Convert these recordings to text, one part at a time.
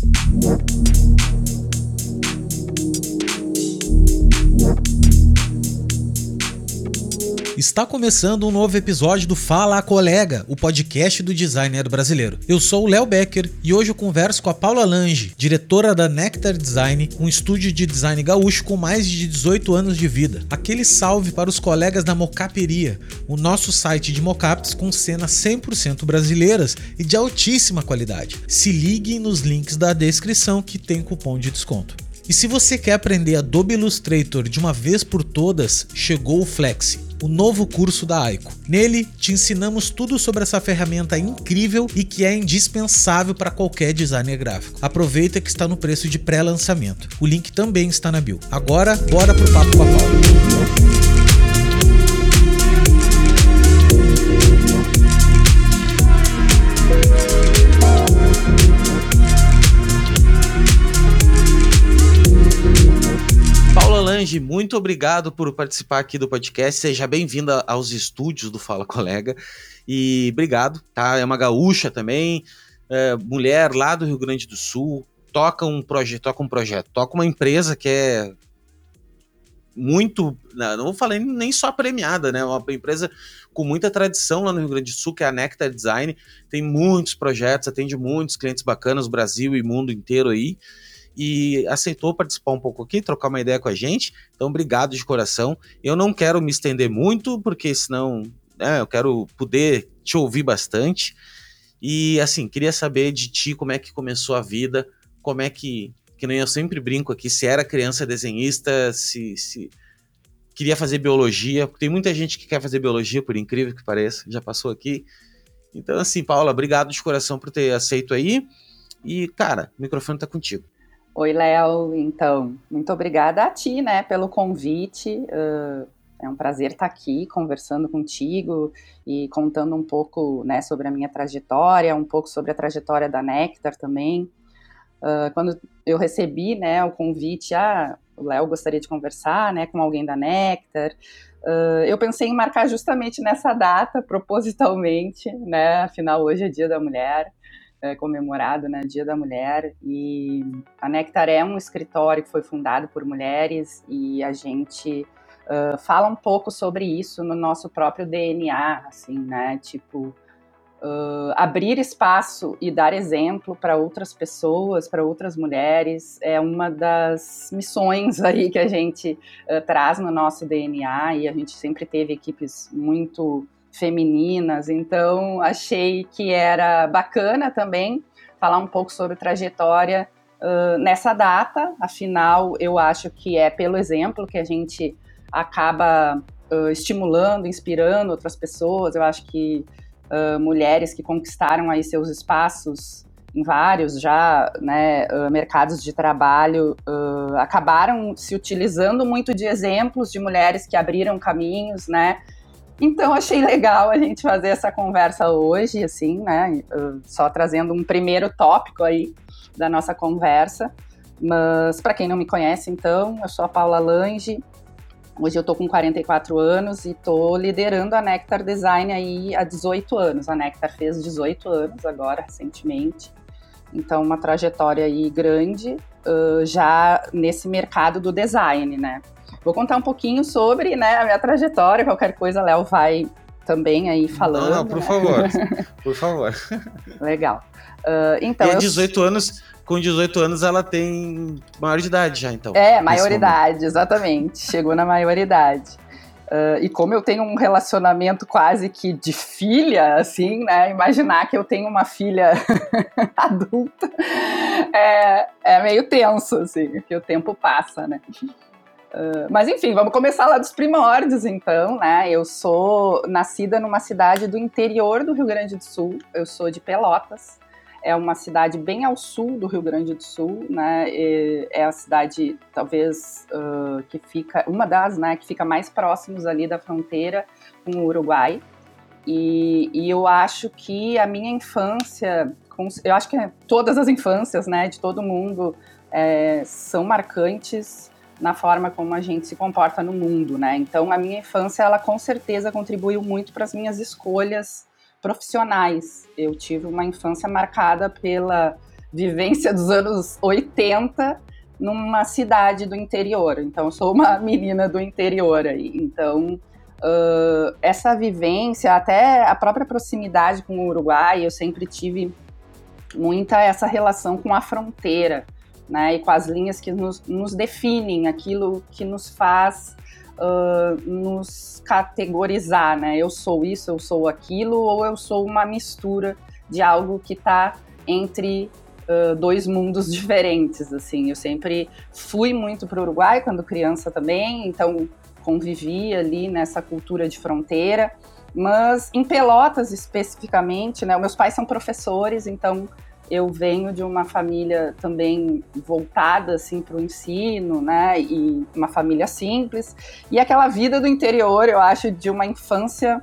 thank you Está começando um novo episódio do Fala Colega, o podcast do designer brasileiro. Eu sou o Léo Becker e hoje eu converso com a Paula Lange, diretora da Nectar Design, um estúdio de design gaúcho com mais de 18 anos de vida. Aquele salve para os colegas da Mocaperia, o nosso site de mocaps com cenas 100% brasileiras e de altíssima qualidade. Se liguem nos links da descrição que tem cupom de desconto. E se você quer aprender Adobe Illustrator de uma vez por todas, chegou o Flexi o novo curso da Aiko. Nele, te ensinamos tudo sobre essa ferramenta incrível e que é indispensável para qualquer designer gráfico. Aproveita que está no preço de pré-lançamento. O link também está na bio. Agora, bora pro papo com a Paula. Solange, muito obrigado por participar aqui do podcast. Seja bem-vinda aos estúdios do Fala Colega. E obrigado, tá? É uma gaúcha também, é, mulher lá do Rio Grande do Sul, toca um projeto, toca um projeto, toca uma empresa que é muito, não vou falar nem só premiada, né? Uma empresa com muita tradição lá no Rio Grande do Sul, que é a Nectar Design, tem muitos projetos, atende muitos clientes bacanas, Brasil e mundo inteiro aí e aceitou participar um pouco aqui, trocar uma ideia com a gente. Então, obrigado de coração. Eu não quero me estender muito, porque senão né, eu quero poder te ouvir bastante. E assim, queria saber de ti como é que começou a vida, como é que, que nem eu sempre brinco aqui, se era criança desenhista, se, se queria fazer biologia, porque tem muita gente que quer fazer biologia, por incrível que pareça, já passou aqui. Então, assim, Paula, obrigado de coração por ter aceito aí. E, cara, o microfone tá contigo. Oi, Léo. Então, muito obrigada a ti, né, pelo convite. Uh, é um prazer estar aqui conversando contigo e contando um pouco, né, sobre a minha trajetória, um pouco sobre a trajetória da Nectar também. Uh, quando eu recebi, né, o convite, ah, o Léo gostaria de conversar, né, com alguém da Nectar. Uh, eu pensei em marcar justamente nessa data, propositalmente, né, afinal hoje é Dia da Mulher é, comemorado, né, Dia da Mulher, e a Nectar é um escritório que foi fundado por mulheres e a gente uh, fala um pouco sobre isso no nosso próprio DNA, assim, né, tipo, uh, abrir espaço e dar exemplo para outras pessoas, para outras mulheres, é uma das missões aí que a gente uh, traz no nosso DNA e a gente sempre teve equipes muito femininas, então achei que era bacana também falar um pouco sobre trajetória uh, nessa data, afinal, eu acho que é pelo exemplo que a gente acaba uh, estimulando, inspirando outras pessoas, eu acho que uh, mulheres que conquistaram aí seus espaços em vários já né, mercados de trabalho acabaram se utilizando muito de exemplos de mulheres que abriram caminhos, né, então achei legal a gente fazer essa conversa hoje, assim, né? Só trazendo um primeiro tópico aí da nossa conversa. Mas para quem não me conhece, então, eu sou a Paula Lange. Hoje eu tô com 44 anos e tô liderando a Nectar Design aí há 18 anos. A Nectar fez 18 anos agora, recentemente. Então, uma trajetória aí grande uh, já nesse mercado do design, né? Vou contar um pouquinho sobre né, a minha trajetória, qualquer coisa, Léo vai também aí falando. Não, não por né? favor, por favor. Legal. Uh, então, e 18 eu... anos, com 18 anos ela tem maior de idade já, então. É, maioridade, exatamente. Chegou na maioridade. Uh, e como eu tenho um relacionamento quase que de filha, assim, né? Imaginar que eu tenho uma filha adulta é, é meio tenso, assim, porque o tempo passa, né? Uh, mas enfim, vamos começar lá dos primórdios, então, né? Eu sou nascida numa cidade do interior do Rio Grande do Sul. Eu sou de Pelotas. É uma cidade bem ao sul do Rio Grande do Sul, né? E é a cidade, talvez, uh, que fica, uma das, né, que fica mais próximos ali da fronteira com o Uruguai. E, e eu acho que a minha infância, eu acho que todas as infâncias, né, de todo mundo, é, são marcantes na forma como a gente se comporta no mundo, né? Então, a minha infância, ela com certeza contribuiu muito para as minhas escolhas profissionais. Eu tive uma infância marcada pela vivência dos anos 80 numa cidade do interior. Então, eu sou uma menina do interior aí. Então, uh, essa vivência, até a própria proximidade com o Uruguai, eu sempre tive muita essa relação com a fronteira, né? E com as linhas que nos, nos definem, aquilo que nos faz uh, nos categorizar, né? Eu sou isso, eu sou aquilo, ou eu sou uma mistura de algo que está entre uh, dois mundos diferentes, assim. Eu sempre fui muito para o Uruguai quando criança também, então convivi ali nessa cultura de fronteira. Mas em Pelotas especificamente, né? Meus pais são professores, então eu venho de uma família também voltada assim para o ensino, né? E uma família simples e aquela vida do interior, eu acho, de uma infância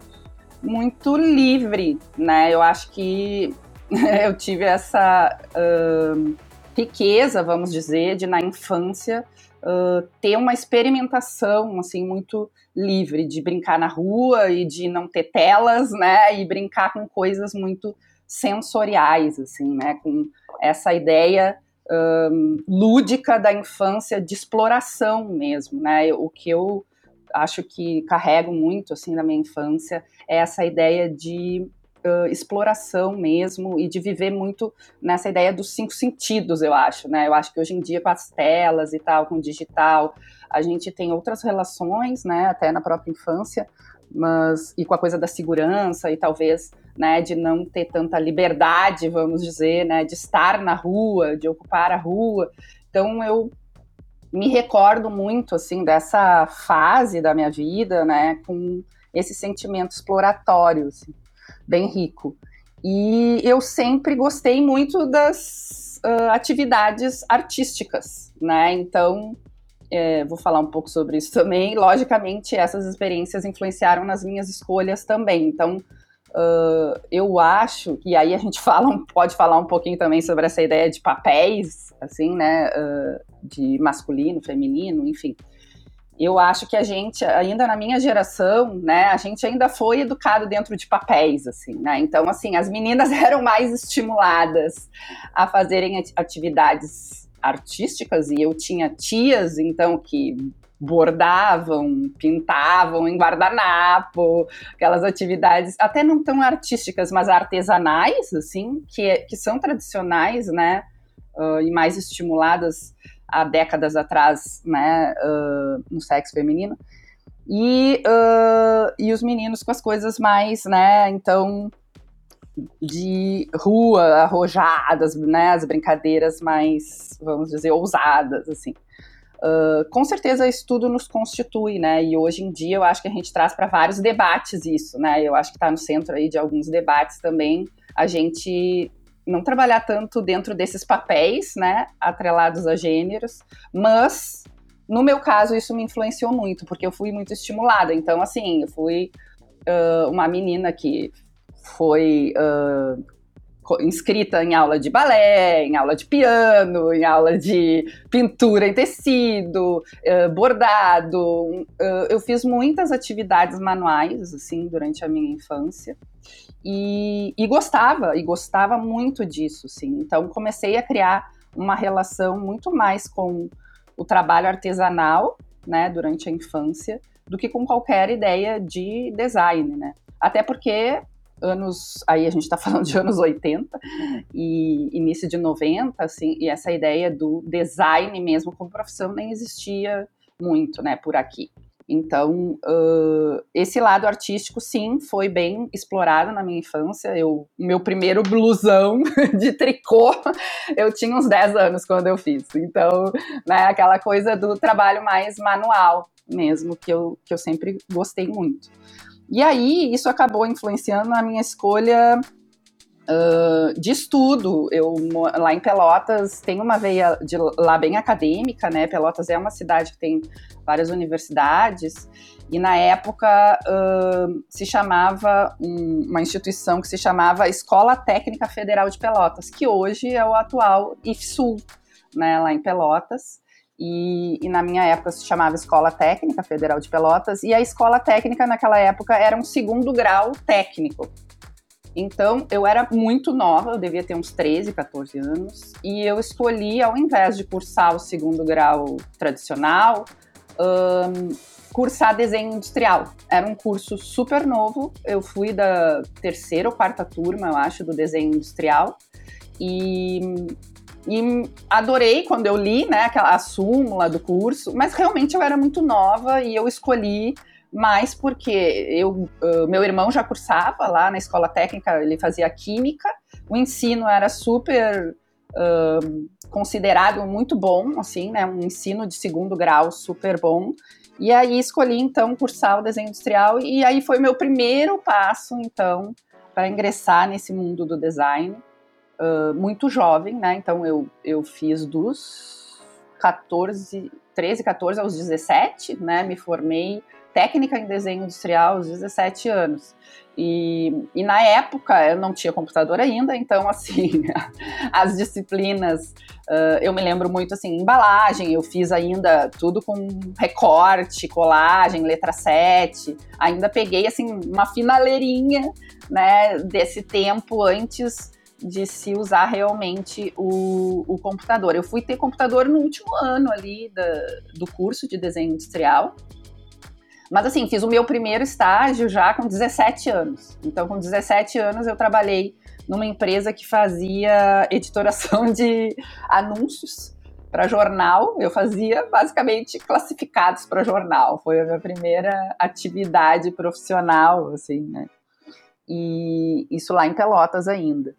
muito livre, né? Eu acho que eu tive essa uh, riqueza, vamos dizer, de na infância uh, ter uma experimentação assim muito livre de brincar na rua e de não ter telas, né? E brincar com coisas muito sensoriais, assim, né? Com essa ideia um, lúdica da infância de exploração mesmo, né? O que eu acho que carrego muito assim na minha infância é essa ideia de uh, exploração mesmo e de viver muito nessa ideia dos cinco sentidos, eu acho, né? Eu acho que hoje em dia com as telas e tal, com o digital, a gente tem outras relações, né? Até na própria infância, mas e com a coisa da segurança e talvez né, de não ter tanta liberdade, vamos dizer, né, de estar na rua, de ocupar a rua. Então eu me recordo muito assim dessa fase da minha vida, né, com esse sentimento exploratório. Assim bem rico. E eu sempre gostei muito das uh, atividades artísticas, né? Então, é, vou falar um pouco sobre isso também. Logicamente, essas experiências influenciaram nas minhas escolhas também. Então, uh, eu acho, e aí a gente fala, pode falar um pouquinho também sobre essa ideia de papéis, assim, né? Uh, de masculino, feminino, enfim eu acho que a gente, ainda na minha geração, né, a gente ainda foi educado dentro de papéis, assim, né? Então, assim, as meninas eram mais estimuladas a fazerem atividades artísticas e eu tinha tias, então, que bordavam, pintavam em guardanapo, aquelas atividades até não tão artísticas, mas artesanais, assim, que, que são tradicionais, né, uh, e mais estimuladas há décadas atrás, né, uh, no sexo feminino, e, uh, e os meninos com as coisas mais, né, então, de rua, arrojadas, né, as brincadeiras mais, vamos dizer, ousadas, assim. Uh, com certeza isso tudo nos constitui, né? E hoje em dia eu acho que a gente traz para vários debates isso, né? Eu acho que está no centro aí de alguns debates também a gente não trabalhar tanto dentro desses papéis, né, atrelados a gêneros, mas no meu caso isso me influenciou muito, porque eu fui muito estimulada. Então, assim, eu fui uh, uma menina que foi uh, inscrita em aula de balé, em aula de piano, em aula de pintura em tecido, uh, bordado. Uh, eu fiz muitas atividades manuais, assim, durante a minha infância. E, e gostava, e gostava muito disso, sim. Então comecei a criar uma relação muito mais com o trabalho artesanal, né, durante a infância, do que com qualquer ideia de design, né? Até porque anos, aí a gente está falando de anos 80 e início de 90, assim, e essa ideia do design mesmo como profissão nem existia muito, né, por aqui. Então, uh, esse lado artístico, sim, foi bem explorado na minha infância. Eu, meu primeiro blusão de tricô, eu tinha uns 10 anos quando eu fiz. Então, né, aquela coisa do trabalho mais manual mesmo, que eu, que eu sempre gostei muito. E aí, isso acabou influenciando a minha escolha uh, de estudo. Eu, lá em Pelotas, tem uma veia de lá bem acadêmica, né? Pelotas é uma cidade que tem várias universidades, e na época uh, se chamava um, uma instituição que se chamava Escola Técnica Federal de Pelotas, que hoje é o atual IFSUL, né, lá em Pelotas. E, e, na minha época se chamava Escola Técnica Federal de Pelotas, e a escola técnica naquela época era um segundo grau técnico. Então, eu era muito nova, eu devia ter uns 13, 14 anos, e eu escolhi, ao invés de cursar o segundo grau tradicional, um, cursar desenho industrial. Era um curso super novo, eu fui da terceira ou quarta turma, eu acho, do desenho industrial, e, e adorei quando eu li né, a súmula do curso, mas realmente eu era muito nova e eu escolhi mas porque eu, meu irmão já cursava lá na escola técnica, ele fazia química, o ensino era super considerado muito bom, assim, né, um ensino de segundo grau super bom, e aí escolhi então cursar o desenho industrial e aí foi meu primeiro passo então para ingressar nesse mundo do design, uh, muito jovem, né, então eu, eu fiz dos 14, 13, 14 aos 17, né, me formei técnica em desenho industrial aos 17 anos. E, e, na época eu não tinha computador ainda, então assim, as disciplinas, uh, eu me lembro muito assim, embalagem, eu fiz ainda tudo com recorte, colagem, letra 7, ainda peguei assim uma finaleirinha, né, desse tempo antes de se usar realmente o, o computador. Eu fui ter computador no último ano ali da, do curso de desenho industrial, mas assim, fiz o meu primeiro estágio já com 17 anos. Então, com 17 anos, eu trabalhei numa empresa que fazia editoração de anúncios para jornal. Eu fazia basicamente classificados para jornal. Foi a minha primeira atividade profissional, assim, né? E isso lá em Pelotas ainda.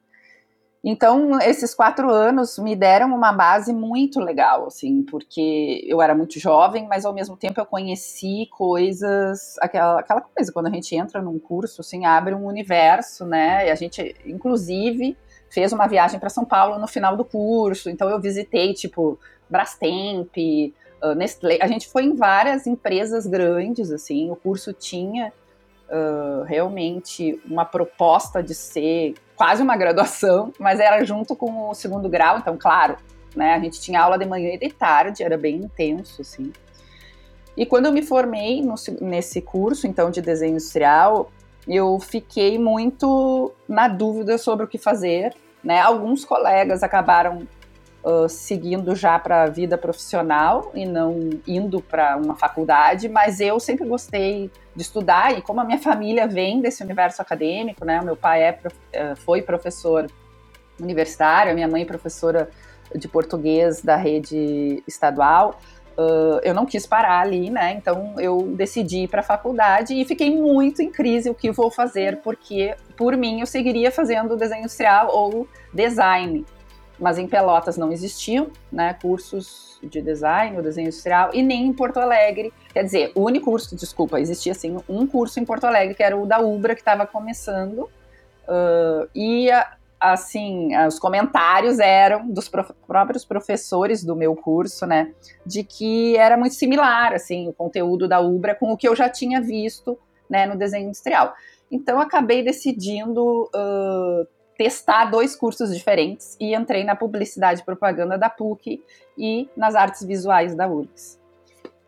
Então, esses quatro anos me deram uma base muito legal, assim, porque eu era muito jovem, mas ao mesmo tempo eu conheci coisas, aquela, aquela coisa, quando a gente entra num curso, assim, abre um universo, né? E a gente, inclusive, fez uma viagem para São Paulo no final do curso, então eu visitei, tipo, Brastemp, uh, Nestlé, a gente foi em várias empresas grandes, assim, o curso tinha uh, realmente uma proposta de ser quase uma graduação, mas era junto com o segundo grau, então, claro, né, a gente tinha aula de manhã e de tarde, era bem intenso, assim. E quando eu me formei no, nesse curso, então, de desenho industrial, eu fiquei muito na dúvida sobre o que fazer, né? Alguns colegas acabaram uh, seguindo já para a vida profissional e não indo para uma faculdade, mas eu sempre gostei de estudar e como a minha família vem desse universo acadêmico, né? Meu pai é, eh, foi professor universitário, a minha mãe professora de português da rede estadual. Uh, eu não quis parar ali, né? Então eu decidi ir para a faculdade e fiquei muito em crise o que vou fazer, porque por mim eu seguiria fazendo desenho industrial ou design mas em Pelotas não existiam né, cursos de design ou desenho industrial, e nem em Porto Alegre. Quer dizer, o único curso, desculpa, existia assim, um curso em Porto Alegre, que era o da Ubra, que estava começando, uh, e assim, os comentários eram dos prof próprios professores do meu curso, né, de que era muito similar, assim, o conteúdo da Ubra com o que eu já tinha visto, né, no desenho industrial. Então, acabei decidindo uh, testar dois cursos diferentes e entrei na publicidade e propaganda da PUC e nas artes visuais da URGS.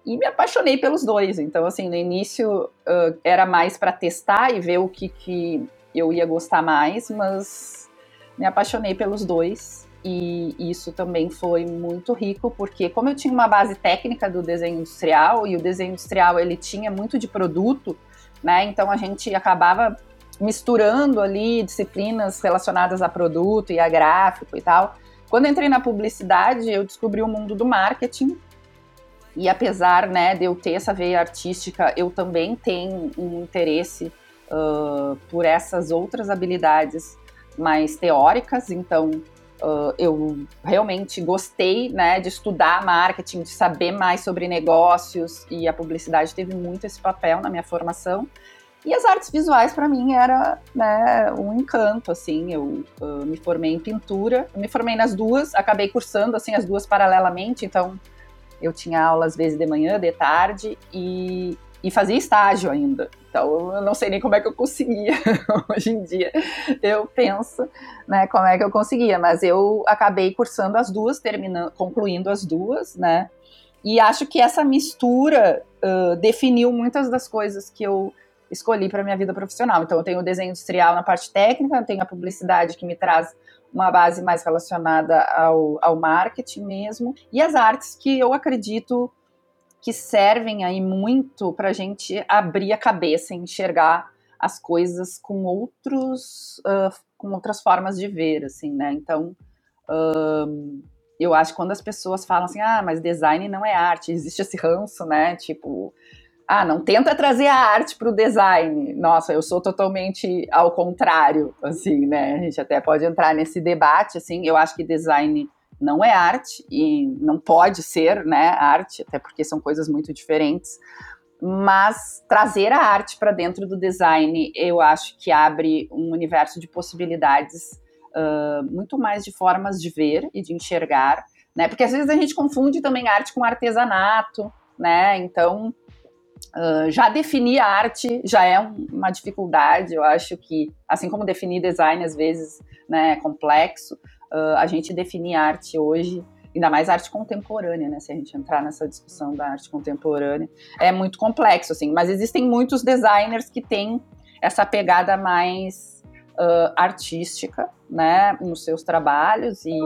E me apaixonei pelos dois. Então, assim, no início uh, era mais para testar e ver o que, que eu ia gostar mais, mas me apaixonei pelos dois. E isso também foi muito rico, porque como eu tinha uma base técnica do desenho industrial, e o desenho industrial ele tinha muito de produto, né? Então a gente acabava misturando ali disciplinas relacionadas a produto e a gráfico e tal. Quando entrei na publicidade, eu descobri o mundo do marketing. E apesar né, de eu ter essa veia artística, eu também tenho um interesse uh, por essas outras habilidades mais teóricas. Então, uh, eu realmente gostei né, de estudar marketing, de saber mais sobre negócios, e a publicidade teve muito esse papel na minha formação. E as artes visuais, para mim, era né, um encanto, assim. Eu uh, me formei em pintura, me formei nas duas, acabei cursando, assim, as duas paralelamente. Então, eu tinha aula, às vezes, de manhã, de tarde, e, e fazia estágio ainda. Então, eu não sei nem como é que eu conseguia hoje em dia. Eu penso, né, como é que eu conseguia. Mas eu acabei cursando as duas, terminando, concluindo as duas, né. E acho que essa mistura uh, definiu muitas das coisas que eu escolhi para minha vida profissional. Então, eu tenho o desenho industrial na parte técnica, tenho a publicidade que me traz uma base mais relacionada ao, ao marketing mesmo, e as artes que eu acredito que servem aí muito para a gente abrir a cabeça enxergar as coisas com outros uh, com outras formas de ver assim né então eu acho que quando as pessoas falam assim ah mas design não é arte existe esse ranço né tipo ah, não tenta trazer a arte para o design. Nossa, eu sou totalmente ao contrário, assim, né? A gente até pode entrar nesse debate, assim. Eu acho que design não é arte e não pode ser, né, arte, até porque são coisas muito diferentes. Mas trazer a arte para dentro do design, eu acho que abre um universo de possibilidades uh, muito mais de formas de ver e de enxergar, né? Porque às vezes a gente confunde também arte com artesanato, né? Então Uh, já definir a arte já é um, uma dificuldade, eu acho que, assim como definir design às vezes né, é complexo, uh, a gente definir arte hoje, ainda mais arte contemporânea, né, se a gente entrar nessa discussão da arte contemporânea, é muito complexo, assim, mas existem muitos designers que têm essa pegada mais uh, artística, né, nos seus trabalhos e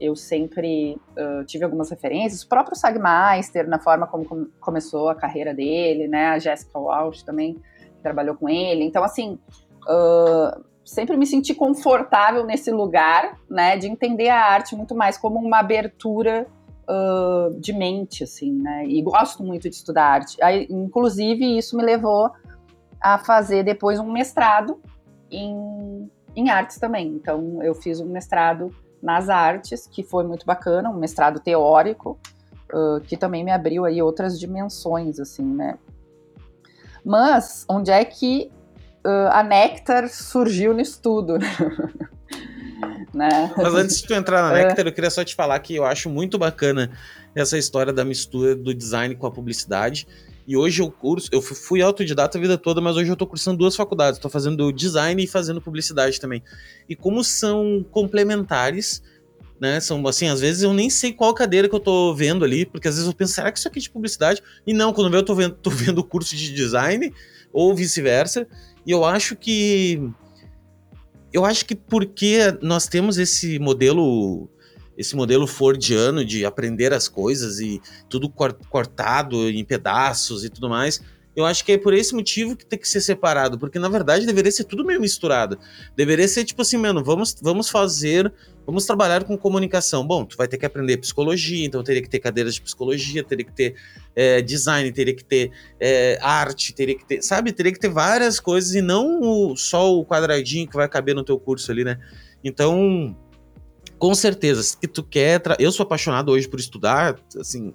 eu sempre uh, tive algumas referências. O próprio Sagmeister, na forma como com começou a carreira dele, né? A Jessica Walsh também trabalhou com ele. Então, assim, uh, sempre me senti confortável nesse lugar, né? De entender a arte muito mais como uma abertura uh, de mente, assim, né? E gosto muito de estudar arte. Aí, inclusive, isso me levou a fazer depois um mestrado em, em artes também. Então, eu fiz um mestrado nas artes, que foi muito bacana, um mestrado teórico, uh, que também me abriu aí outras dimensões, assim, né? Mas onde é que uh, a Nectar surgiu no estudo? né? Mas antes de tu entrar na Nectar, eu queria só te falar que eu acho muito bacana essa história da mistura do design com a publicidade. E hoje eu curso, eu fui autodidata a vida toda, mas hoje eu tô cursando duas faculdades. Tô fazendo design e fazendo publicidade também. E como são complementares, né? São assim, às vezes eu nem sei qual cadeira que eu tô vendo ali, porque às vezes eu penso, será que isso aqui é de publicidade? E não, quando eu tô vendo, tô vendo o curso de design, ou vice-versa. E eu acho que. Eu acho que porque nós temos esse modelo esse modelo fordiano de aprender as coisas e tudo cortado em pedaços e tudo mais. Eu acho que é por esse motivo que tem que ser separado, porque na verdade deveria ser tudo meio misturado. Deveria ser tipo assim, mano, vamos, vamos fazer, vamos trabalhar com comunicação. Bom, tu vai ter que aprender psicologia, então teria que ter cadeiras de psicologia, teria que ter é, design, teria que ter é, arte, teria que ter, sabe, teria que ter várias coisas e não o, só o quadradinho que vai caber no teu curso ali, né? Então, com certeza, se tu quer. Eu sou apaixonado hoje por estudar, assim.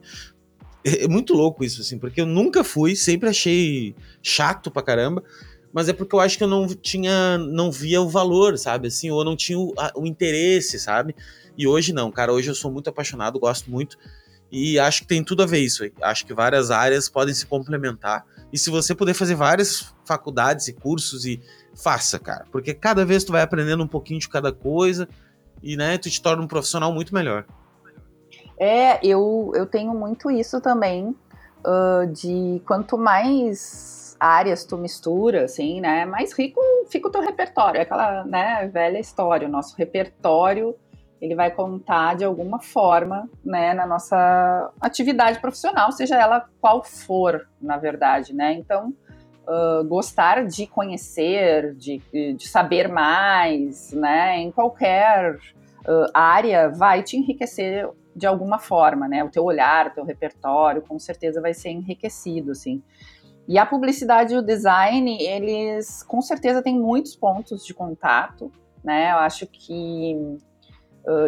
É, é muito louco isso, assim, porque eu nunca fui, sempre achei chato pra caramba, mas é porque eu acho que eu não tinha, não via o valor, sabe, assim, ou não tinha o, a, o interesse, sabe? E hoje não, cara, hoje eu sou muito apaixonado, gosto muito, e acho que tem tudo a ver isso. Acho que várias áreas podem se complementar. E se você puder fazer várias faculdades e cursos e faça, cara, porque cada vez tu vai aprendendo um pouquinho de cada coisa e né, tu te torna um profissional muito melhor. É, eu, eu tenho muito isso também, uh, de quanto mais áreas tu mistura, assim, né, mais rico fica o teu repertório, é aquela, né, velha história, o nosso repertório, ele vai contar de alguma forma, né, na nossa atividade profissional, seja ela qual for, na verdade, né, então uh, gostar de conhecer, de, de saber mais, né, em qualquer uh, área, vai te enriquecer de alguma forma, né? O teu olhar, o teu repertório, com certeza vai ser enriquecido, assim. E a publicidade e o design, eles com certeza têm muitos pontos de contato, né? Eu acho que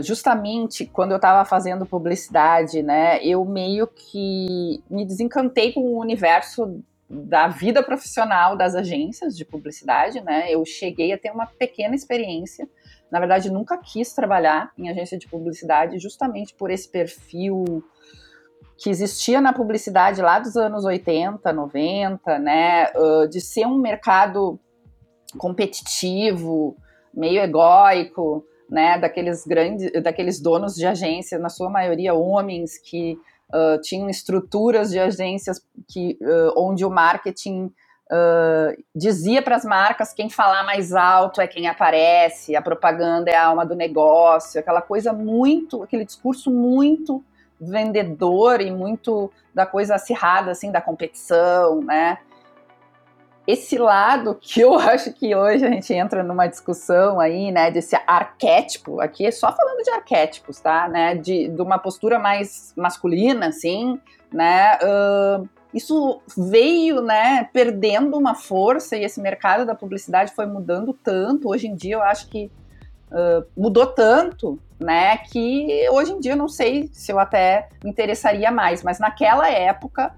justamente quando eu estava fazendo publicidade, né, eu meio que me desencantei com o universo da vida profissional das agências de publicidade, né? Eu cheguei a ter uma pequena experiência. Na verdade, nunca quis trabalhar em agência de publicidade justamente por esse perfil que existia na publicidade lá dos anos 80, 90, né? De ser um mercado competitivo, meio egóico, né? Daqueles grandes, daqueles donos de agência, na sua maioria homens que uh, tinham estruturas de agências que, uh, onde o marketing uh, dizia para as marcas quem falar mais alto é quem aparece, a propaganda é a alma do negócio, aquela coisa muito, aquele discurso muito vendedor e muito da coisa acirrada, assim, da competição, né? Esse lado que eu acho que hoje a gente entra numa discussão aí, né, desse arquétipo, aqui é só falando de arquétipos, tá, né, de, de uma postura mais masculina, assim, né, uh, isso veio, né, perdendo uma força e esse mercado da publicidade foi mudando tanto. Hoje em dia eu acho que uh, mudou tanto, né, que hoje em dia eu não sei se eu até me interessaria mais, mas naquela época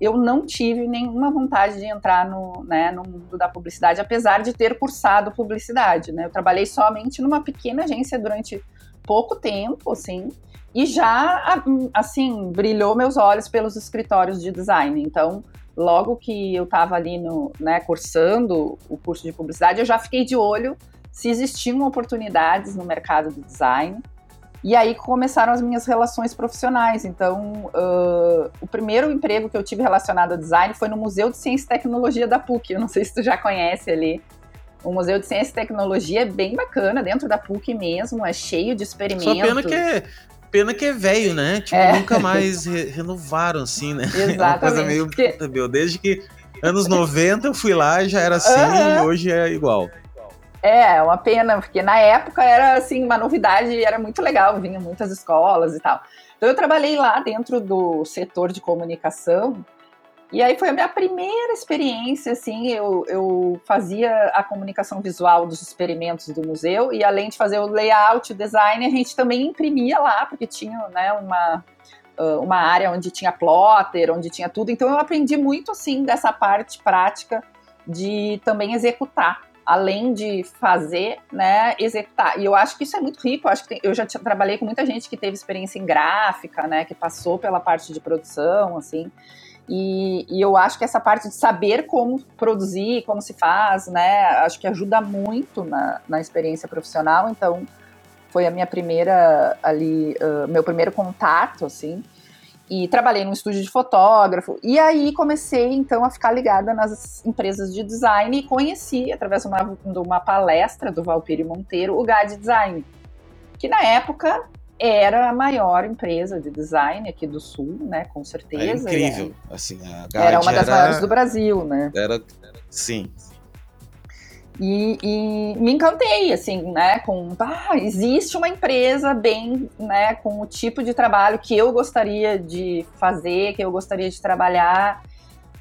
eu não tive nenhuma vontade de entrar no, né, no mundo da publicidade, apesar de ter cursado publicidade, né. Eu trabalhei somente numa pequena agência durante pouco tempo, assim, e já, assim, brilhou meus olhos pelos escritórios de design. Então, logo que eu estava ali no, né, cursando o curso de publicidade, eu já fiquei de olho se existiam oportunidades no mercado do design. E aí começaram as minhas relações profissionais. Então, uh, o primeiro emprego que eu tive relacionado ao design foi no Museu de Ciência e Tecnologia da PUC. Eu não sei se tu já conhece ali. O Museu de Ciência e Tecnologia é bem bacana, dentro da PUC mesmo, é cheio de experimentos. Só pena que Pena que é velho, né? Tipo, é. nunca mais re renovaram, assim, né? Exatamente. É uma coisa meio. Porque... Meu, desde que anos 90 eu fui lá já era assim uhum. e hoje é igual. É, é, uma pena, porque na época era assim, uma novidade, era muito legal, vinha muitas escolas e tal. Então eu trabalhei lá dentro do setor de comunicação e aí foi a minha primeira experiência, assim, eu, eu fazia a comunicação visual dos experimentos do museu e além de fazer o layout, o design, a gente também imprimia lá, porque tinha, né, uma, uma área onde tinha plotter, onde tinha tudo. Então eu aprendi muito, assim, dessa parte prática de também executar além de fazer, né, executar. E eu acho que isso é muito rico. Eu acho que tem, eu já trabalhei com muita gente que teve experiência em gráfica, né, que passou pela parte de produção, assim. E, e, eu acho que essa parte de saber como produzir, como se faz, né, acho que ajuda muito na, na experiência profissional. Então, foi a minha primeira ali, uh, meu primeiro contato, assim. E trabalhei num estúdio de fotógrafo. E aí comecei, então, a ficar ligada nas empresas de design e conheci, através de uma, de uma palestra do Valpírio Monteiro, o GAD Design. Que na época era a maior empresa de design aqui do Sul, né? Com certeza. É incrível. Era, assim, era uma das era, maiores do Brasil, né? Era, sim. E, e, me encantei, assim, né? Com, ah, existe uma empresa bem, né? Com o tipo de trabalho que eu gostaria de fazer, que eu gostaria de trabalhar.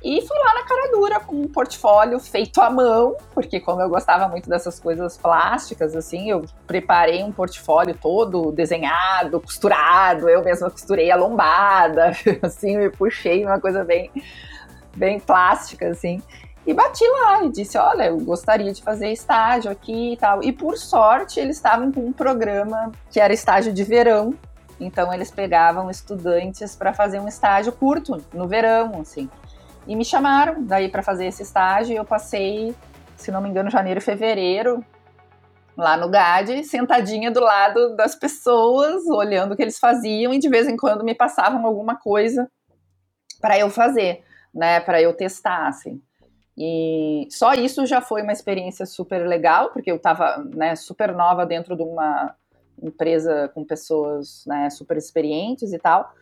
E fui lá na cara dura com um portfólio feito à mão, porque como eu gostava muito dessas coisas plásticas, assim, eu preparei um portfólio todo desenhado, costurado, eu mesma costurei a lombada, assim, me puxei uma coisa bem, bem plástica, assim. E bati lá e disse, olha, eu gostaria de fazer estágio aqui e tal. E por sorte, eles estavam com um programa que era estágio de verão, então eles pegavam estudantes para fazer um estágio curto no verão, assim. E me chamaram daí para fazer esse estágio e eu passei, se não me engano, janeiro e fevereiro lá no GAD, sentadinha do lado das pessoas, olhando o que eles faziam e de vez em quando me passavam alguma coisa para eu fazer, né, para eu testar, assim. E só isso já foi uma experiência super legal, porque eu estava né, super nova dentro de uma empresa com pessoas né, super experientes e tal.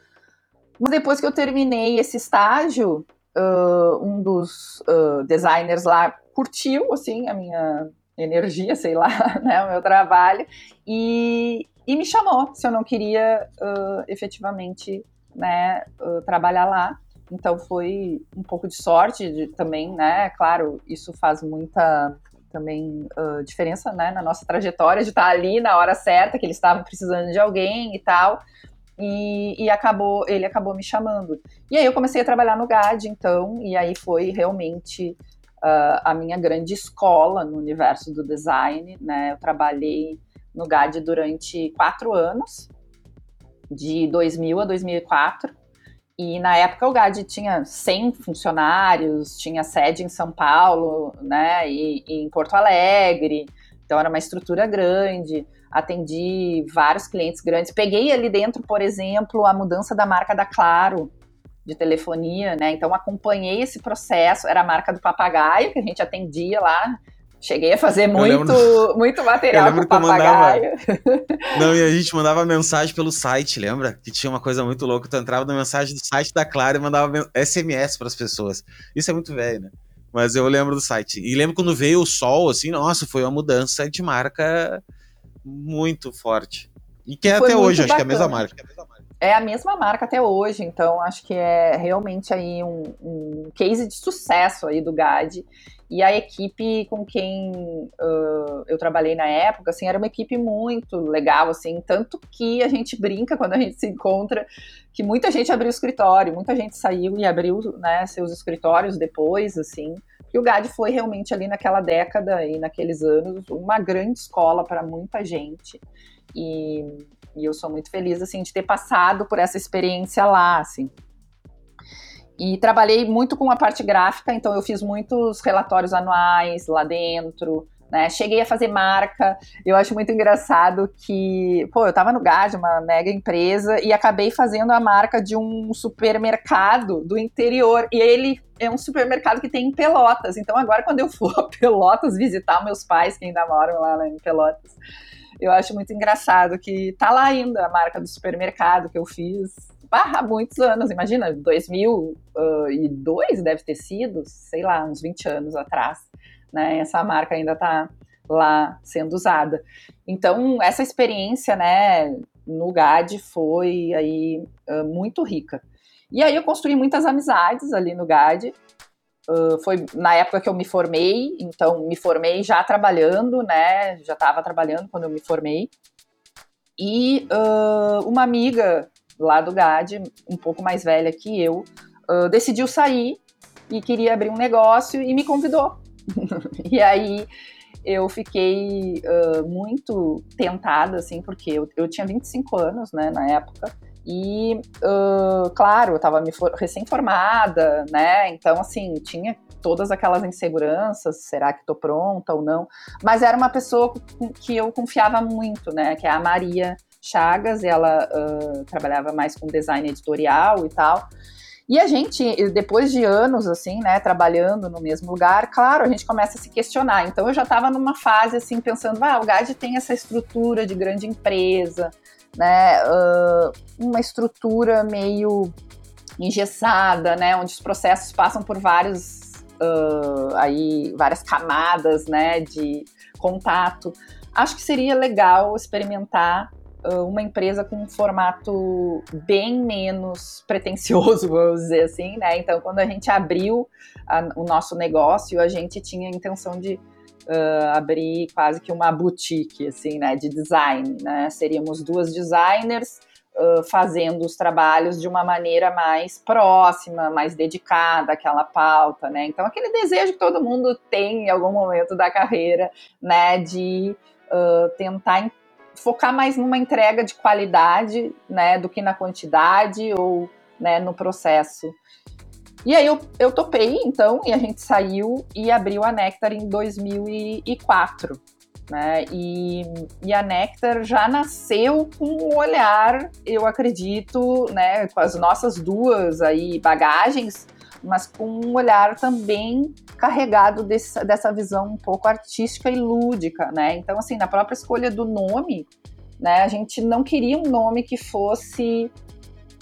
Mas depois que eu terminei esse estágio, uh, um dos uh, designers lá curtiu, assim, a minha energia, sei lá, né, o meu trabalho, e, e me chamou se eu não queria uh, efetivamente, né, trabalhar lá. Então foi um pouco de sorte de, também, né, claro, isso faz muita também uh, diferença, né, na nossa trajetória de estar ali na hora certa, que eles estavam precisando de alguém e tal, e, e, acabou, ele acabou me chamando. E aí eu comecei a trabalhar no GAD, então, e aí foi realmente uh, a minha grande escola no universo do design, né? Eu trabalhei no GAD durante quatro anos, de 2000 a 2004, e na época o GAD tinha 100 funcionários, tinha sede em São Paulo, né, e, e em Porto Alegre, então era uma estrutura grande atendi vários clientes grandes. Peguei ali dentro, por exemplo, a mudança da marca da Claro, de telefonia, né? Então acompanhei esse processo, era a marca do papagaio que a gente atendia lá. Cheguei a fazer muito, lembro... muito material com papagaio. Mandava... Não, e a gente mandava mensagem pelo site, lembra? Que tinha uma coisa muito louca. Tu entrava na mensagem do site da Clara e mandava SMS para as pessoas. Isso é muito velho, né? Mas eu lembro do site. E lembro quando veio o sol, assim, nossa, foi uma mudança de marca muito forte. E que é foi até hoje, acho que é a mesma marca. É a mesma marca até hoje, então acho que é realmente aí um, um case de sucesso aí do GAD. E a equipe com quem uh, eu trabalhei na época, assim, era uma equipe muito legal, assim, tanto que a gente brinca quando a gente se encontra, que muita gente abriu escritório, muita gente saiu e abriu, né, seus escritórios depois, assim, que o GAD foi realmente ali naquela década e naqueles anos uma grande escola para muita gente. E, e eu sou muito feliz, assim, de ter passado por essa experiência lá, assim. E trabalhei muito com a parte gráfica, então eu fiz muitos relatórios anuais lá dentro, né? Cheguei a fazer marca. Eu acho muito engraçado que, pô, eu tava no GAD, uma mega empresa, e acabei fazendo a marca de um supermercado do interior. E ele é um supermercado que tem em Pelotas. Então agora, quando eu for a Pelotas visitar meus pais, que ainda moram lá né, em Pelotas, eu acho muito engraçado que tá lá ainda a marca do supermercado que eu fiz há muitos anos, imagina, 2002 deve ter sido, sei lá, uns 20 anos atrás, né? Essa marca ainda está lá sendo usada. Então, essa experiência, né, no GAD foi aí muito rica. E aí eu construí muitas amizades ali no GAD. Uh, foi na época que eu me formei, então me formei já trabalhando, né? Já estava trabalhando quando eu me formei. E uh, uma amiga lá do GAD, um pouco mais velha que eu, uh, decidiu sair e queria abrir um negócio e me convidou. e aí eu fiquei uh, muito tentada, assim, porque eu, eu tinha 25 anos, né, na época, e, uh, claro, eu estava recém-formada, né, então, assim, tinha todas aquelas inseguranças, será que estou pronta ou não, mas era uma pessoa que eu confiava muito, né, que é a Maria Chagas, ela uh, trabalhava mais com design editorial e tal. E a gente, depois de anos, assim, né, trabalhando no mesmo lugar, claro, a gente começa a se questionar. Então eu já estava numa fase, assim, pensando, ah, o GAD tem essa estrutura de grande empresa, né, uh, uma estrutura meio engessada, né, onde os processos passam por vários, uh, aí, várias camadas, né, de contato. Acho que seria legal experimentar uma empresa com um formato bem menos pretencioso, vamos dizer assim, né? Então, quando a gente abriu a, o nosso negócio, a gente tinha a intenção de uh, abrir quase que uma boutique, assim, né? De design, né? Seríamos duas designers uh, fazendo os trabalhos de uma maneira mais próxima, mais dedicada àquela pauta, né? Então, aquele desejo que todo mundo tem em algum momento da carreira, né? De uh, tentar focar mais numa entrega de qualidade, né, do que na quantidade ou, né, no processo. E aí eu, eu topei, então, e a gente saiu e abriu a Nectar em 2004. Né? E, e a Nectar já nasceu com um olhar, eu acredito, né, com as nossas duas aí bagagens, mas com um olhar também carregado desse, dessa visão um pouco artística e lúdica, né? Então, assim, na própria escolha do nome, né, a gente não queria um nome que fosse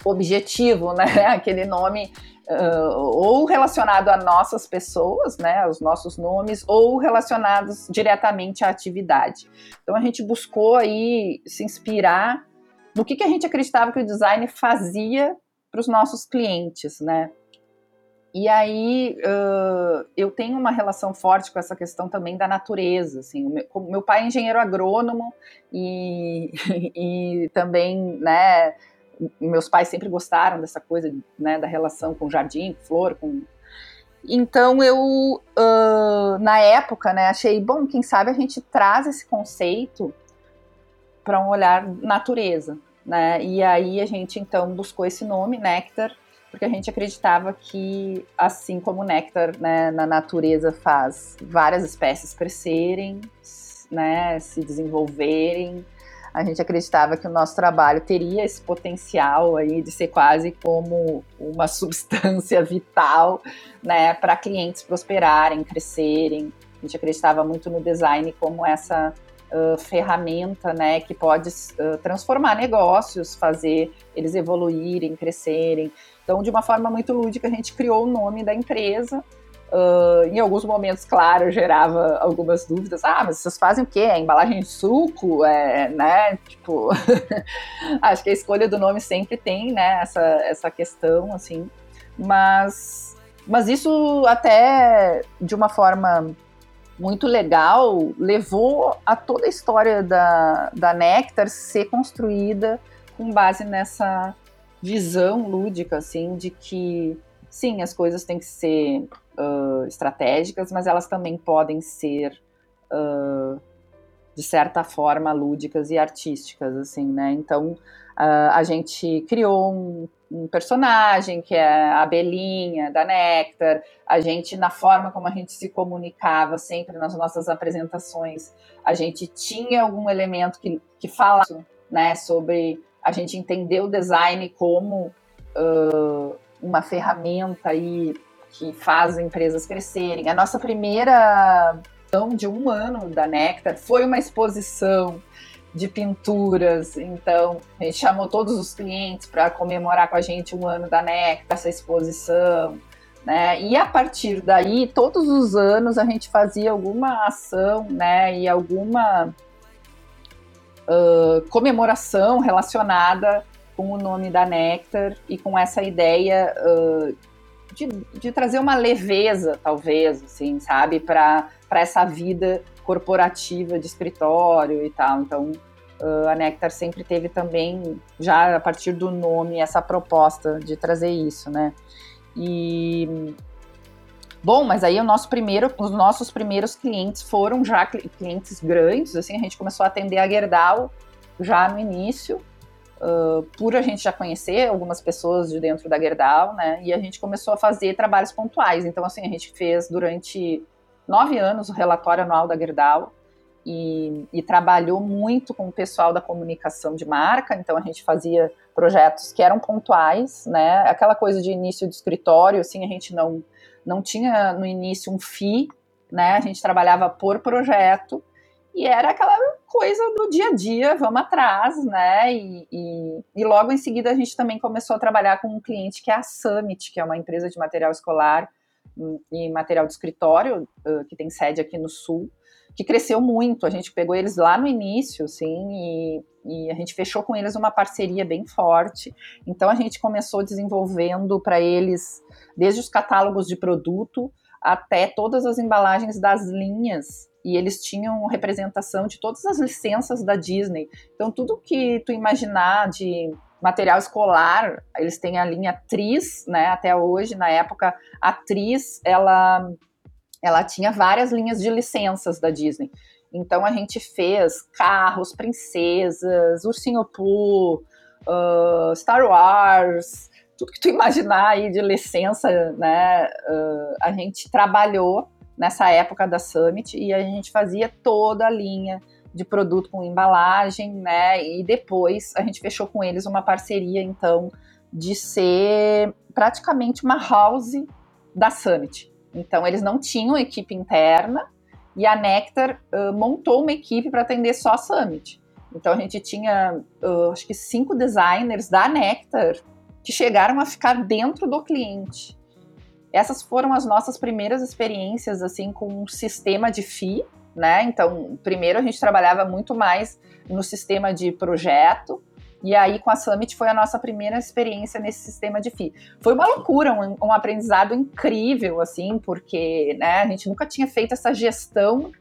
objetivo, né? Aquele nome uh, ou relacionado a nossas pessoas, né, aos nossos nomes, ou relacionados diretamente à atividade. Então a gente buscou aí se inspirar no que, que a gente acreditava que o design fazia para os nossos clientes, né? E aí uh, eu tenho uma relação forte com essa questão também da natureza. Assim, meu, meu pai é engenheiro agrônomo e, e também, né, meus pais sempre gostaram dessa coisa, né, da relação com jardim, com flor, com então eu, uh, na época, né, achei, bom, quem sabe a gente traz esse conceito para um olhar natureza, né? E aí a gente então buscou esse nome, Nectar, porque a gente acreditava que, assim como o néctar né, na natureza faz várias espécies crescerem, né, se desenvolverem, A gente acreditava que o nosso trabalho teria esse potencial aí de ser quase como uma substância vital, né, para clientes prosperarem, crescerem. A gente acreditava muito no design como essa uh, ferramenta, né, que pode uh, transformar negócios, fazer eles evoluírem, crescerem. Então, de uma forma muito lúdica, a gente criou o nome da empresa Uh, em alguns momentos, claro, gerava algumas dúvidas. Ah, mas vocês fazem o quê? É embalagem de suco? É, né? Tipo, acho que a escolha do nome sempre tem, né? Essa, essa questão, assim. Mas, mas isso até de uma forma muito legal levou a toda a história da, da Nectar ser construída com base nessa visão lúdica, assim, de que sim, as coisas têm que ser uh, estratégicas, mas elas também podem ser, uh, de certa forma, lúdicas e artísticas, assim, né? Então, uh, a gente criou um, um, personagem que é a Belinha, da Nectar, a gente, na forma como a gente se comunicava sempre nas nossas apresentações, a gente tinha algum elemento que, que fala, né, sobre a gente entender o design como uma ferramenta aí que faz empresas crescerem. A nossa primeira de um ano da Nectar foi uma exposição de pinturas. Então, a gente chamou todos os clientes para comemorar com a gente um ano da Nectar, essa exposição. Né? E a partir daí, todos os anos a gente fazia alguma ação né? e alguma uh, comemoração relacionada com o nome da Nectar e com essa ideia uh, de, de trazer uma leveza, talvez, assim, sabe, para essa vida corporativa de escritório e tal. Então, uh, a Nectar sempre teve também, já a partir do nome, essa proposta de trazer isso, né? E Bom, mas aí o nosso primeiro, os nossos primeiros clientes foram já clientes grandes, assim, a gente começou a atender a Gerdau já no início, uh, por a gente já conhecer algumas pessoas de dentro da Gerdau, né? E a gente começou a fazer trabalhos pontuais. Então, assim, a gente fez durante nove anos o relatório anual da Gerdau e, e trabalhou muito com o pessoal da comunicação de marca. Então, a gente fazia projetos que eram pontuais, né? Aquela coisa de início de escritório, assim, a gente não, não tinha no início um FII, né? A gente trabalhava por projeto e era aquela coisa do dia a dia, vamos atrás, né? E, e, e, logo em seguida a gente também começou a trabalhar com um cliente que é a Summit, que é uma empresa de material escolar e material de escritório, que tem sede aqui no Sul, que cresceu muito. A gente pegou eles lá no início, assim, e, e a gente fechou com eles uma parceria bem forte. Então a gente começou desenvolvendo para eles, desde os catálogos de produto até todas as embalagens das linhas e eles tinham representação de todas as licenças da Disney. Então, tudo que tu imaginar de material escolar, eles têm a linha Tris, né, até hoje, na época, a Tris, ela, ela tinha várias linhas de licenças da Disney. Então, a gente fez carros, princesas, Ursinho Pooh, uh, Star Wars, tudo que tu imaginar aí de licença, né, uh, a gente trabalhou nessa época da Summit e a gente fazia toda a linha de produto com embalagem, né? E depois a gente fechou com eles uma parceria, então, de ser praticamente uma house da Summit. Então, eles não tinham equipe interna e a Nectar uh, montou uma equipe para atender só a Summit. Então, a gente tinha, uh, acho que cinco designers da Nectar que chegaram a ficar dentro do cliente. Essas foram as nossas primeiras experiências assim com um sistema de FI, né? Então, primeiro a gente trabalhava muito mais no sistema de projeto, e aí com a Summit foi a nossa primeira experiência nesse sistema de FI. Foi uma loucura, um, um aprendizado incrível, assim, porque né, a gente nunca tinha feito essa gestão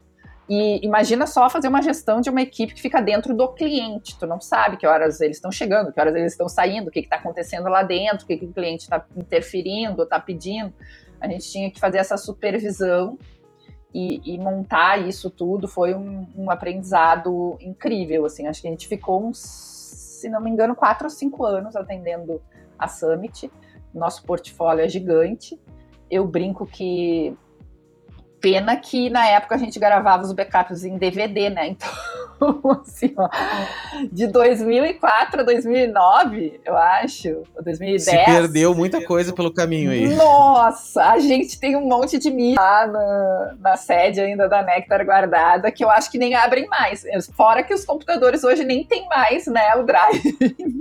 e imagina só fazer uma gestão de uma equipe que fica dentro do cliente. Tu não sabe que horas eles estão chegando, que horas eles estão saindo, o que está acontecendo lá dentro, o que, que o cliente está interferindo, está pedindo. A gente tinha que fazer essa supervisão e, e montar isso tudo. Foi um, um, aprendizado incrível. Assim, acho que a gente ficou uns, se não me engano, quatro ou cinco anos atendendo a Summit. Nosso portfólio é gigante. Eu brinco que Pena que na época a gente gravava os backups em DVD, né? Então, assim, ó, de 2004 a 2009, eu acho, 2010. Se perdeu muita coisa pelo caminho aí. Nossa, a gente tem um monte de mídia lá na, na sede ainda da Nectar guardada que eu acho que nem abrem mais. Fora que os computadores hoje nem tem mais, né, o drive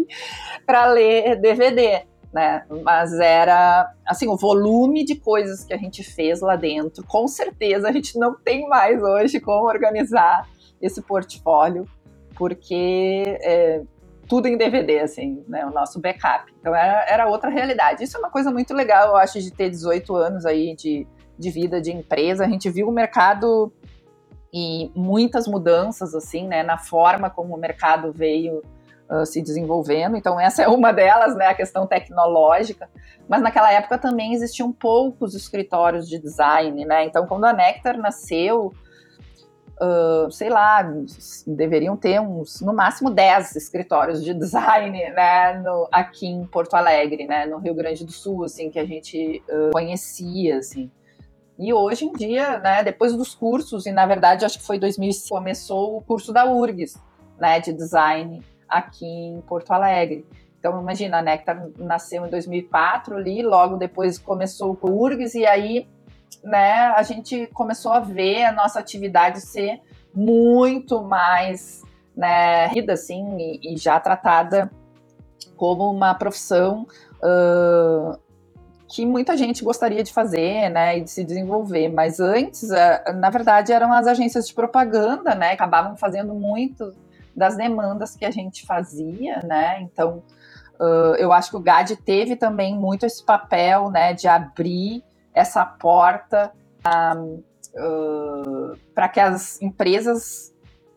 para ler DVD né? Mas era assim, o volume de coisas que a gente fez lá dentro, com certeza a gente não tem mais hoje como organizar esse portfólio, porque é, tudo em DVD, assim, né? O nosso backup. Então era, era outra realidade. Isso é uma coisa muito legal, eu acho, de ter 18 anos aí de, de vida de empresa. A gente viu o mercado e muitas mudanças, assim, né? Na forma como o mercado veio uh, se desenvolvendo. Então, essa é uma delas, né, a questão tecnológica. Mas naquela época também existiam poucos escritórios de design, né? Então, quando a Nectar nasceu, uh, sei lá, deveriam ter uns, no máximo 10 escritórios de design, né, no, aqui em Porto Alegre, né, no Rio Grande do Sul, assim, que a gente uh, conhecia, assim. E hoje em dia, né, depois dos cursos, e na verdade acho que foi 2005, começou o curso da URGS, né, de design aqui em Porto Alegre. Então, imagina, a Nectar nasceu em 2004 ali, logo depois começou o URGS, e aí né, a gente começou a ver a nossa atividade ser muito mais né, rida, assim, e, e, já tratada como uma profissão uh, que muita gente gostaria de fazer, né, e de se desenvolver. Mas antes, uh, na verdade, eram as agências de propaganda, né, acabavam fazendo muito das demandas que a gente fazia, né? Então, uh, eu acho que o GAD teve também muito esse papel, né, de abrir essa porta uh, para que as empresas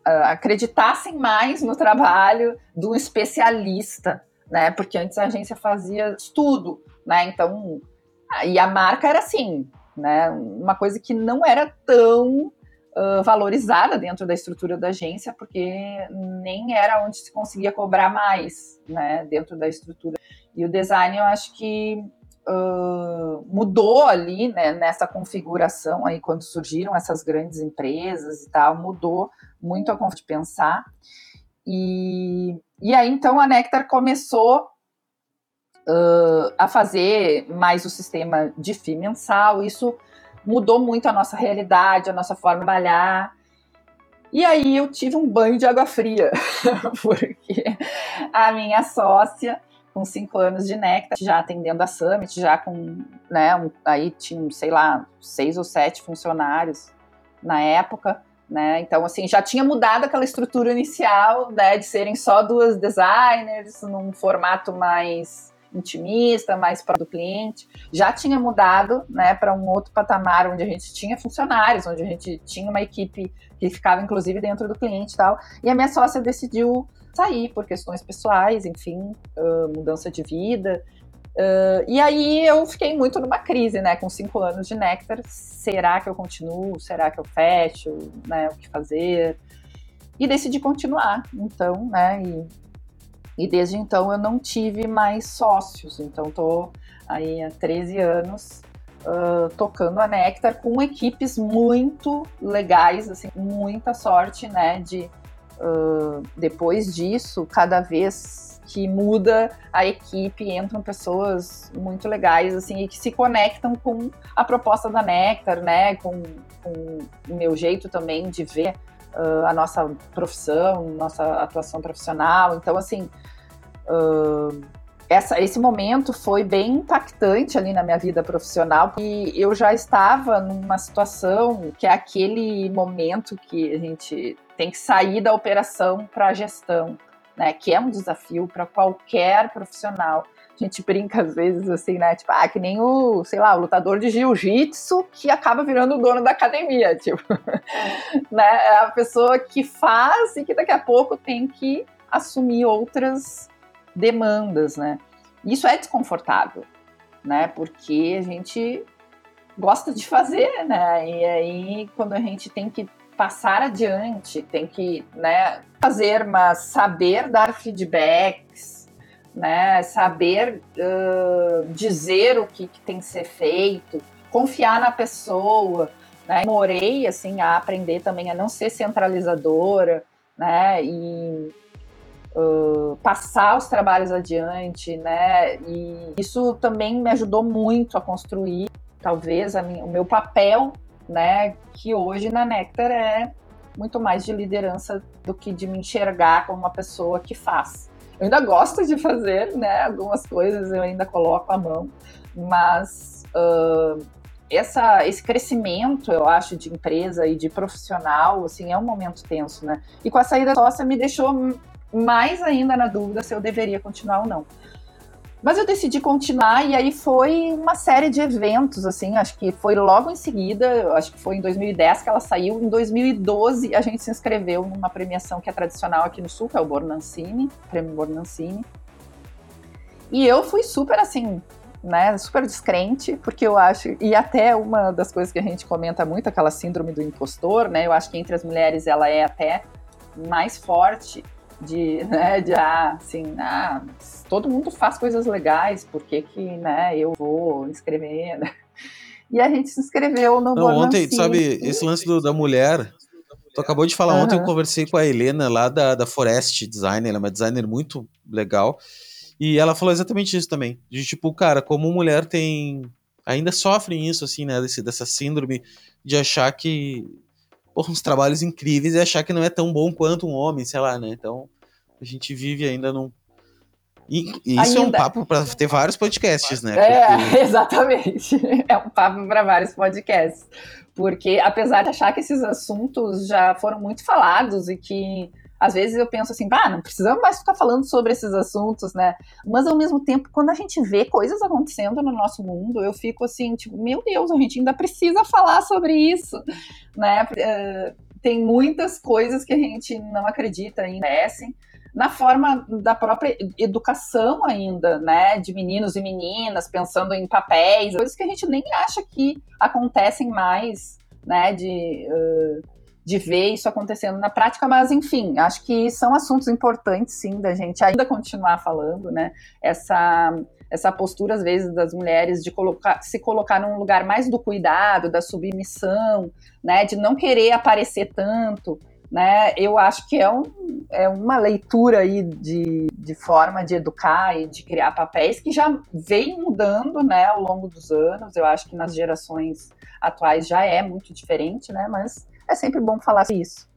uh, acreditassem mais no trabalho do especialista, né? Porque antes a agência fazia estudo, né? Então, e a marca era assim, né? Uma coisa que não era tão valorizada dentro da estrutura da agência, porque nem era onde se conseguia cobrar mais, né, dentro da estrutura. E o design, eu acho que uh, mudou ali, né, nessa configuração aí, quando surgiram essas grandes empresas e tal, mudou muito a forma de pensar. E, e aí, então, a Nectar começou Uh, a fazer mais o sistema de FII mensal. Isso mudou muito a nossa realidade, a nossa forma de trabalhar. E aí eu tive um banho de água fria, porque a minha sócia, com cinco anos de Nectar, já atendendo a Summit, já com, né, um, aí tinha, sei lá, seis ou sete funcionários na época, né, então assim, já tinha mudado aquela estrutura inicial, né, de serem só duas designers, num formato mais intimista, mais para do cliente. Já tinha mudado né, para um outro patamar onde a gente tinha funcionários, onde a gente tinha uma equipe que ficava inclusive dentro do cliente e tal. E a minha sócia decidiu sair por questões pessoais, enfim, uh, mudança de vida. Uh, e aí eu fiquei muito numa crise, né? Com cinco anos de Nectar, será que eu continuo? Será que eu fecho? Né, o que fazer? E decidi continuar. Então, né? E e desde então eu não tive mais sócios, então estou aí há 13 anos uh, tocando a Nectar com equipes muito legais, assim, muita sorte, né, de uh, depois disso, cada vez que muda a equipe, entram pessoas muito legais, assim, e que se conectam com a proposta da Nectar, né, com, com o meu jeito também de ver uh, a nossa profissão, nossa atuação profissional. Então, assim, uh, essa, esse momento foi bem impactante ali na minha vida profissional e eu já estava numa situação que é aquele momento que a gente tem que sair da operação para a gestão, né? Que é um desafio para qualquer profissional. A gente brinca às vezes assim, né? Tipo, ah, que nem o, sei lá, o lutador de jiu-jitsu que acaba virando o dono da academia, tipo, né? É a pessoa que faz e que daqui a pouco tem que assumir outras demandas, né? Isso é desconfortável, né? Porque a gente gosta de fazer, né? E aí quando a gente tem que passar adiante, tem que, né, fazer, mas saber dar feedbacks, né? Saber uh, dizer o que, que tem que ser feito, confiar na pessoa, Né? Morei assim a aprender também a não ser centralizadora, né? E uh, passar os trabalhos adiante, né? E isso também me ajudou muito a construir, talvez, minha, o meu papel, né? Que hoje na Nectar é muito mais de liderança do que de me enxergar como uma pessoa que faz. Eu ainda gosto de fazer, né? Algumas coisas eu ainda coloco a mão, mas uh, essa, esse crescimento, eu acho, de empresa e de profissional, assim, é um momento tenso, né? E com a saída sócia me deixou mais ainda na dúvida se eu deveria continuar ou não. Mas eu decidi continuar e aí foi uma série de eventos, assim, acho que foi logo em seguida, acho que foi em 2010 que ela saiu, em 2012 a gente se inscreveu numa premiação que é tradicional aqui no Sul, que é o Bornancini, Prêmio Bornancini. E eu fui super, assim, né, super descrente, porque eu acho, e até uma das coisas que a gente comenta muito, aquela síndrome do impostor, né, eu acho que entre as mulheres ela é até mais forte, de, né, de ah, assim, ah, todo mundo faz coisas legais, por que que, né, eu vou escrever, né? E a gente se inscreveu no Não, ontem, sabe, esse lance do, da mulher, tu acabou de falar, uhum. ontem eu conversei com a Helena lá da, da Forest Design, ela é uma designer muito legal, e ela falou exatamente isso também, de tipo, cara, como mulher tem, ainda sofrem isso, assim, né, desse, dessa síndrome de achar que porra, uns trabalhos incríveis e achar que não é tão bom quanto um homem, sei lá, né? Então, a gente vive ainda num. E, e isso ainda. é um papo para ter vários podcasts, né? É, Porque... exatamente. É um papo para vários podcasts. Porque, apesar de achar que esses assuntos já foram muito falados e que às vezes eu penso assim, ah, não precisamos mais ficar falando sobre esses assuntos, né? Mas ao mesmo tempo, quando a gente vê coisas acontecendo no nosso mundo, eu fico assim, tipo, meu Deus, a gente ainda precisa falar sobre isso, né? Uh, tem muitas coisas que a gente não acredita ainda acontecem na forma da própria educação ainda, né, de meninos e meninas pensando em papéis, coisas que a gente nem acha que acontecem mais, né, de uh, de ver isso acontecendo na prática, mas enfim, acho que são assuntos importantes sim da gente ainda continuar falando, né? Essa essa postura às vezes das mulheres de colocar, se colocar num lugar mais do cuidado, da submissão, né, de não querer aparecer tanto, né? Eu acho que é, um, é uma leitura aí de, de forma de educar e de criar papéis que já vem mudando, né, ao longo dos anos. Eu acho que nas gerações atuais já é muito diferente, né? Mas é sempre bom falar isso.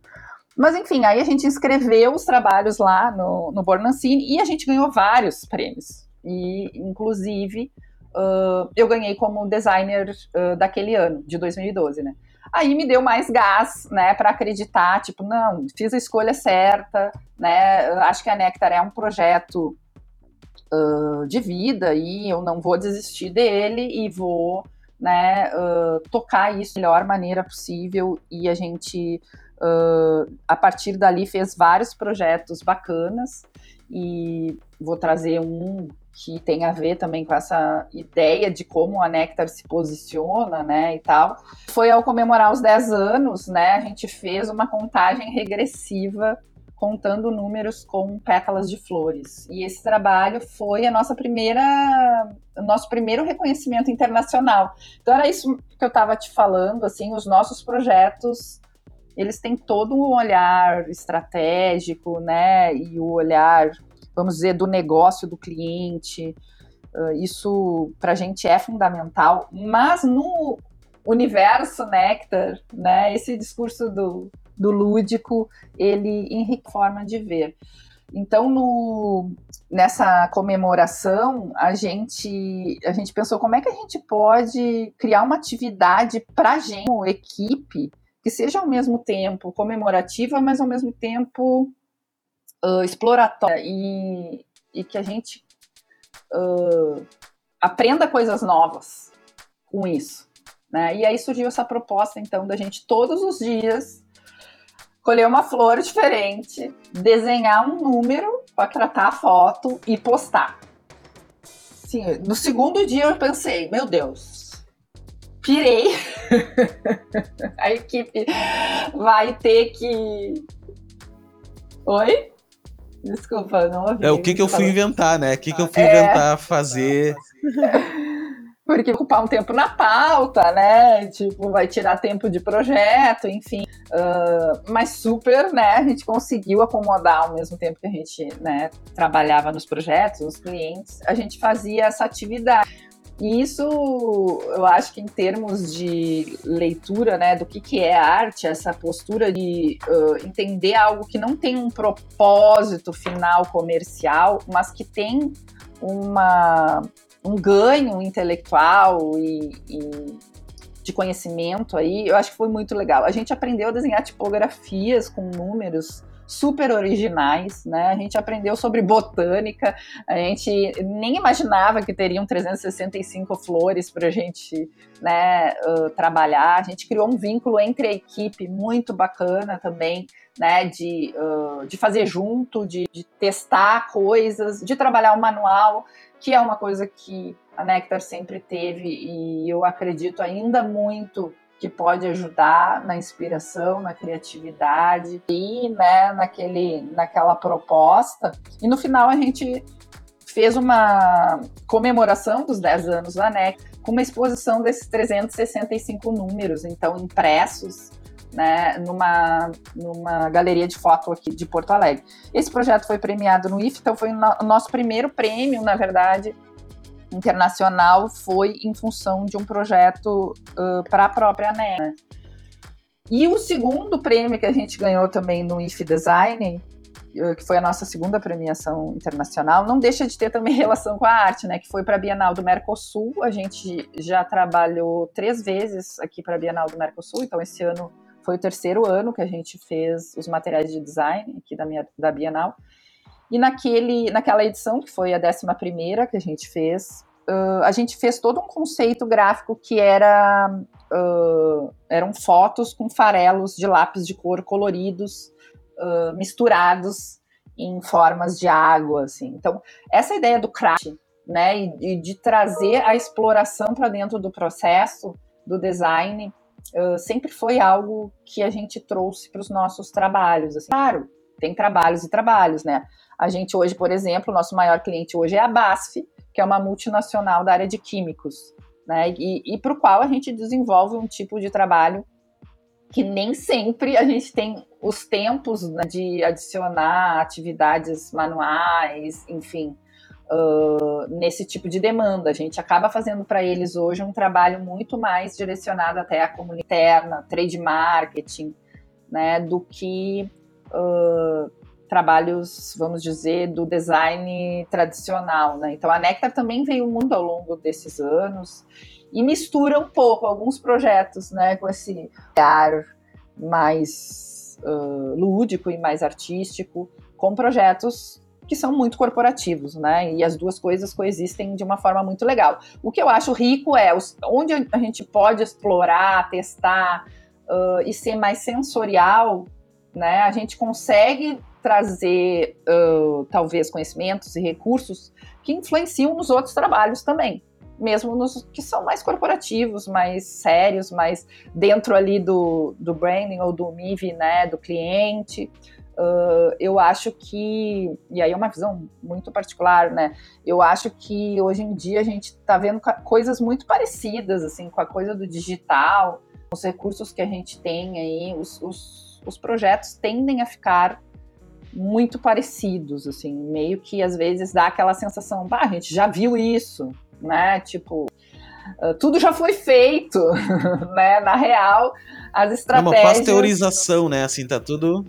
Mas enfim, aí a gente inscreveu os trabalhos lá no, no Bornancini e a gente ganhou vários prêmios. E, inclusive, uh, eu ganhei como designer uh, daquele ano, de 2012, né? Aí me deu mais gás, né, para acreditar, tipo, não, fiz a escolha certa, né? Acho que a Nectar é um projeto uh, de vida e eu não vou desistir dele e vou né, uh, tocar isso da melhor maneira possível e a gente uh, a partir dali fez vários projetos bacanas e vou trazer um que tem a ver também com essa ideia de como a Nectar se posiciona, né, e tal. Foi ao comemorar os 10 anos, né, a gente fez uma contagem regressiva contando números com pétalas de flores. E esse trabalho foi a nossa primeira, o nosso primeiro reconhecimento internacional. Então era isso que eu estava te falando, assim, os nossos projetos, eles têm todo um olhar estratégico, né, e o olhar, vamos dizer, do negócio do cliente. Uh, isso para a gente é fundamental, mas no universo Nectar, né, esse discurso do do lúdico, ele enriquece forma de ver. Então, no, nessa comemoração, a gente, a gente pensou como é que a gente pode criar uma atividade para a gente, como equipe, que seja ao mesmo tempo comemorativa, mas ao mesmo tempo uh, exploratória e, e que a gente uh, aprenda coisas novas com isso. Né? E aí surgiu essa proposta, então, da gente todos os dias escolher uma flor diferente, desenhar um número para tratar a foto e postar. Sim, no segundo dia eu pensei, meu Deus, pirei. a equipe vai ter que. Oi? Desculpa, não ouvi. É o que, que eu fui inventar, né? O que, que eu fui é... inventar fazer. porque ocupar um tempo na pauta, né? Tipo, vai tirar tempo de projeto, enfim. Uh, mas super, né? A gente conseguiu acomodar ao mesmo tempo que a gente, né, trabalhava nos projetos, nos clientes, a gente fazia essa atividade. E isso, eu acho que em termos de leitura, né, do que, que é arte, essa postura de uh, entender algo que não tem um propósito final comercial, mas que tem uma um ganho intelectual e, e, de conhecimento aí, eu acho que foi muito legal. A gente aprendeu a desenhar tipografias com números super originais, né? A gente aprendeu sobre botânica, a gente nem imaginava que teriam 365 flores para a gente, né, uh, trabalhar. A gente criou um vínculo entre a equipe muito bacana também, né, de, uh, de fazer junto, de, de testar coisas, de trabalhar o manual que é uma coisa que a Nectar sempre teve e eu acredito ainda muito que pode ajudar na inspiração, na criatividade e né, naquele, naquela proposta. E no final a gente fez uma comemoração dos 10 anos da NEC com uma exposição desses 365 números, então impressos né, numa, numa galeria de foto aqui de Porto Alegre. Esse projeto foi premiado no IF, então foi o nosso primeiro prêmio, na verdade, internacional, foi em função de um projeto uh, para a própria NEA. E o segundo prêmio que a gente ganhou também no IF Design, que foi a nossa segunda premiação internacional, não deixa de ter também relação com a arte, né? Que foi para a Bienal do Mercosul. A gente já trabalhou três vezes aqui para a Bienal do Mercosul, então esse ano foi o terceiro ano que a gente fez os materiais de design aqui da, minha, da Bienal. E naquele, naquela edição, que foi a décima primeira que a gente fez, uh, a gente fez todo um conceito gráfico que era uh, eram fotos com farelos de lápis de cor coloridos, uh, misturados em formas de água, assim. Então, essa ideia do craft, né, e, e de trazer a exploração para dentro do processo do design, uh, sempre foi algo que a gente trouxe para os nossos trabalhos. Assim. Claro, tem trabalhos e trabalhos, né? A gente hoje, por exemplo, nosso maior cliente hoje é a BASF, que é uma multinacional da área de químicos, né? E, e para o qual a gente desenvolve um tipo de trabalho que nem sempre a gente tem os tempos né, de adicionar atividades manuais, enfim, uh, nesse tipo de demanda. A gente acaba fazendo para eles hoje um trabalho muito mais direcionado até à comunidade interna, trade marketing, né, do que uh, trabalhos, vamos dizer, do design tradicional. Né? Então a Nectar também veio muito ao longo desses anos e mistura um pouco alguns projetos né, com esse ar mais uh, lúdico e mais artístico, com projetos que são muito corporativos, né? E as duas coisas coexistem de uma forma muito legal. O que eu acho rico é os, onde a gente pode explorar, testar uh, e ser mais sensorial, né? A gente consegue trazer uh, talvez conhecimentos e recursos que influenciam nos outros trabalhos também mesmo nos que são mais corporativos, mais sérios, mais dentro ali do, do branding ou do MIV, né, do cliente. Uh, eu acho que, e aí é uma visão muito particular, né? Eu acho que hoje em dia a gente está vendo coisas muito parecidas, assim, com a coisa do digital, os recursos que a gente tem aí, os, os, os projetos tendem a ficar muito parecidos, assim, meio que às vezes dá aquela sensação, bah, a gente já viu isso, né? Tipo, uh, tudo já foi feito, né? Na real, as estratégias. É uma pasteurização, né? Assim, tá tudo.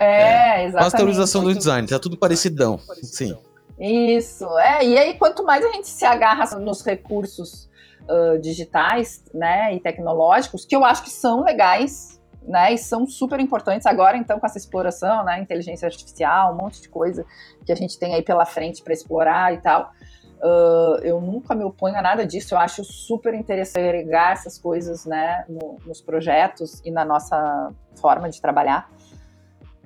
É, é. exatamente. Pasteurização do design, tá tudo parecidão. Sim. Isso, é. E aí, quanto mais a gente se agarra nos recursos uh, digitais, né, e tecnológicos, que eu acho que são legais, né, e são super importantes agora, então, com essa exploração, né, inteligência artificial, um monte de coisa que a gente tem aí pela frente para explorar e tal. Uh, eu nunca me oponho a nada disso, eu acho super interessante agregar essas coisas, né, no, nos projetos e na nossa forma de trabalhar.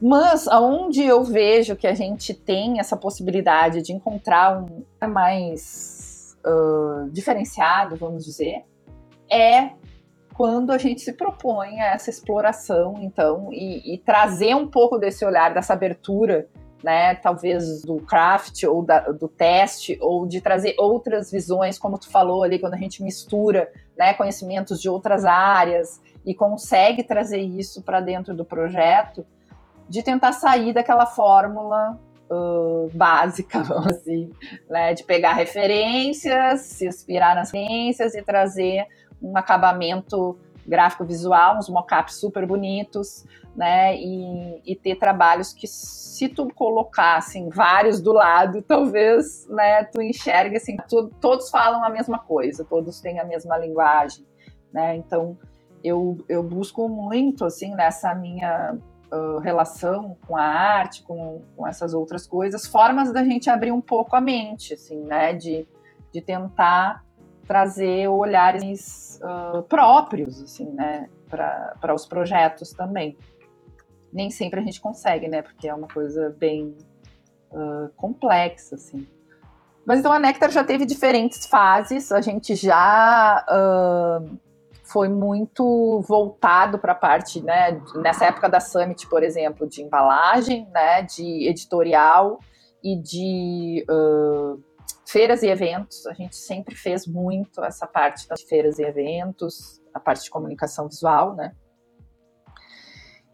Mas aonde eu vejo que a gente tem essa possibilidade de encontrar um mais uh, diferenciado, vamos dizer, é quando a gente se propõe a essa exploração, então, e, e trazer um pouco desse olhar, dessa abertura né, talvez do craft ou da, do teste, ou de trazer outras visões, como tu falou ali, quando a gente mistura né, conhecimentos de outras áreas e consegue trazer isso para dentro do projeto, de tentar sair daquela fórmula uh, básica, vamos assim, né, de pegar referências, se inspirar nas referências e trazer um acabamento gráfico visual, uns mockups super bonitos, né? E, e, ter trabalhos que, se tu colocar assim, vários do lado, talvez, né, tu enxergue assim, tu, todos falam a mesma coisa, todos têm a mesma linguagem, né? Então eu, eu busco muito assim nessa minha relação com a arte, com, com essas outras coisas, formas da gente abrir um pouco a mente, assim, né? De, de tentar trazer olhares uh, próprios, assim, né, para os projetos também. Nem sempre a gente consegue, né, porque é uma coisa bem uh, complexa, assim. Mas então a Nectar já teve diferentes fases, a gente já foi muito voltado para a parte, né, nessa época da Summit, por exemplo, de embalagem, né, de editorial e de uh, feiras e eventos, a gente sempre fez muito essa parte das feiras e eventos, a parte de comunicação visual, né?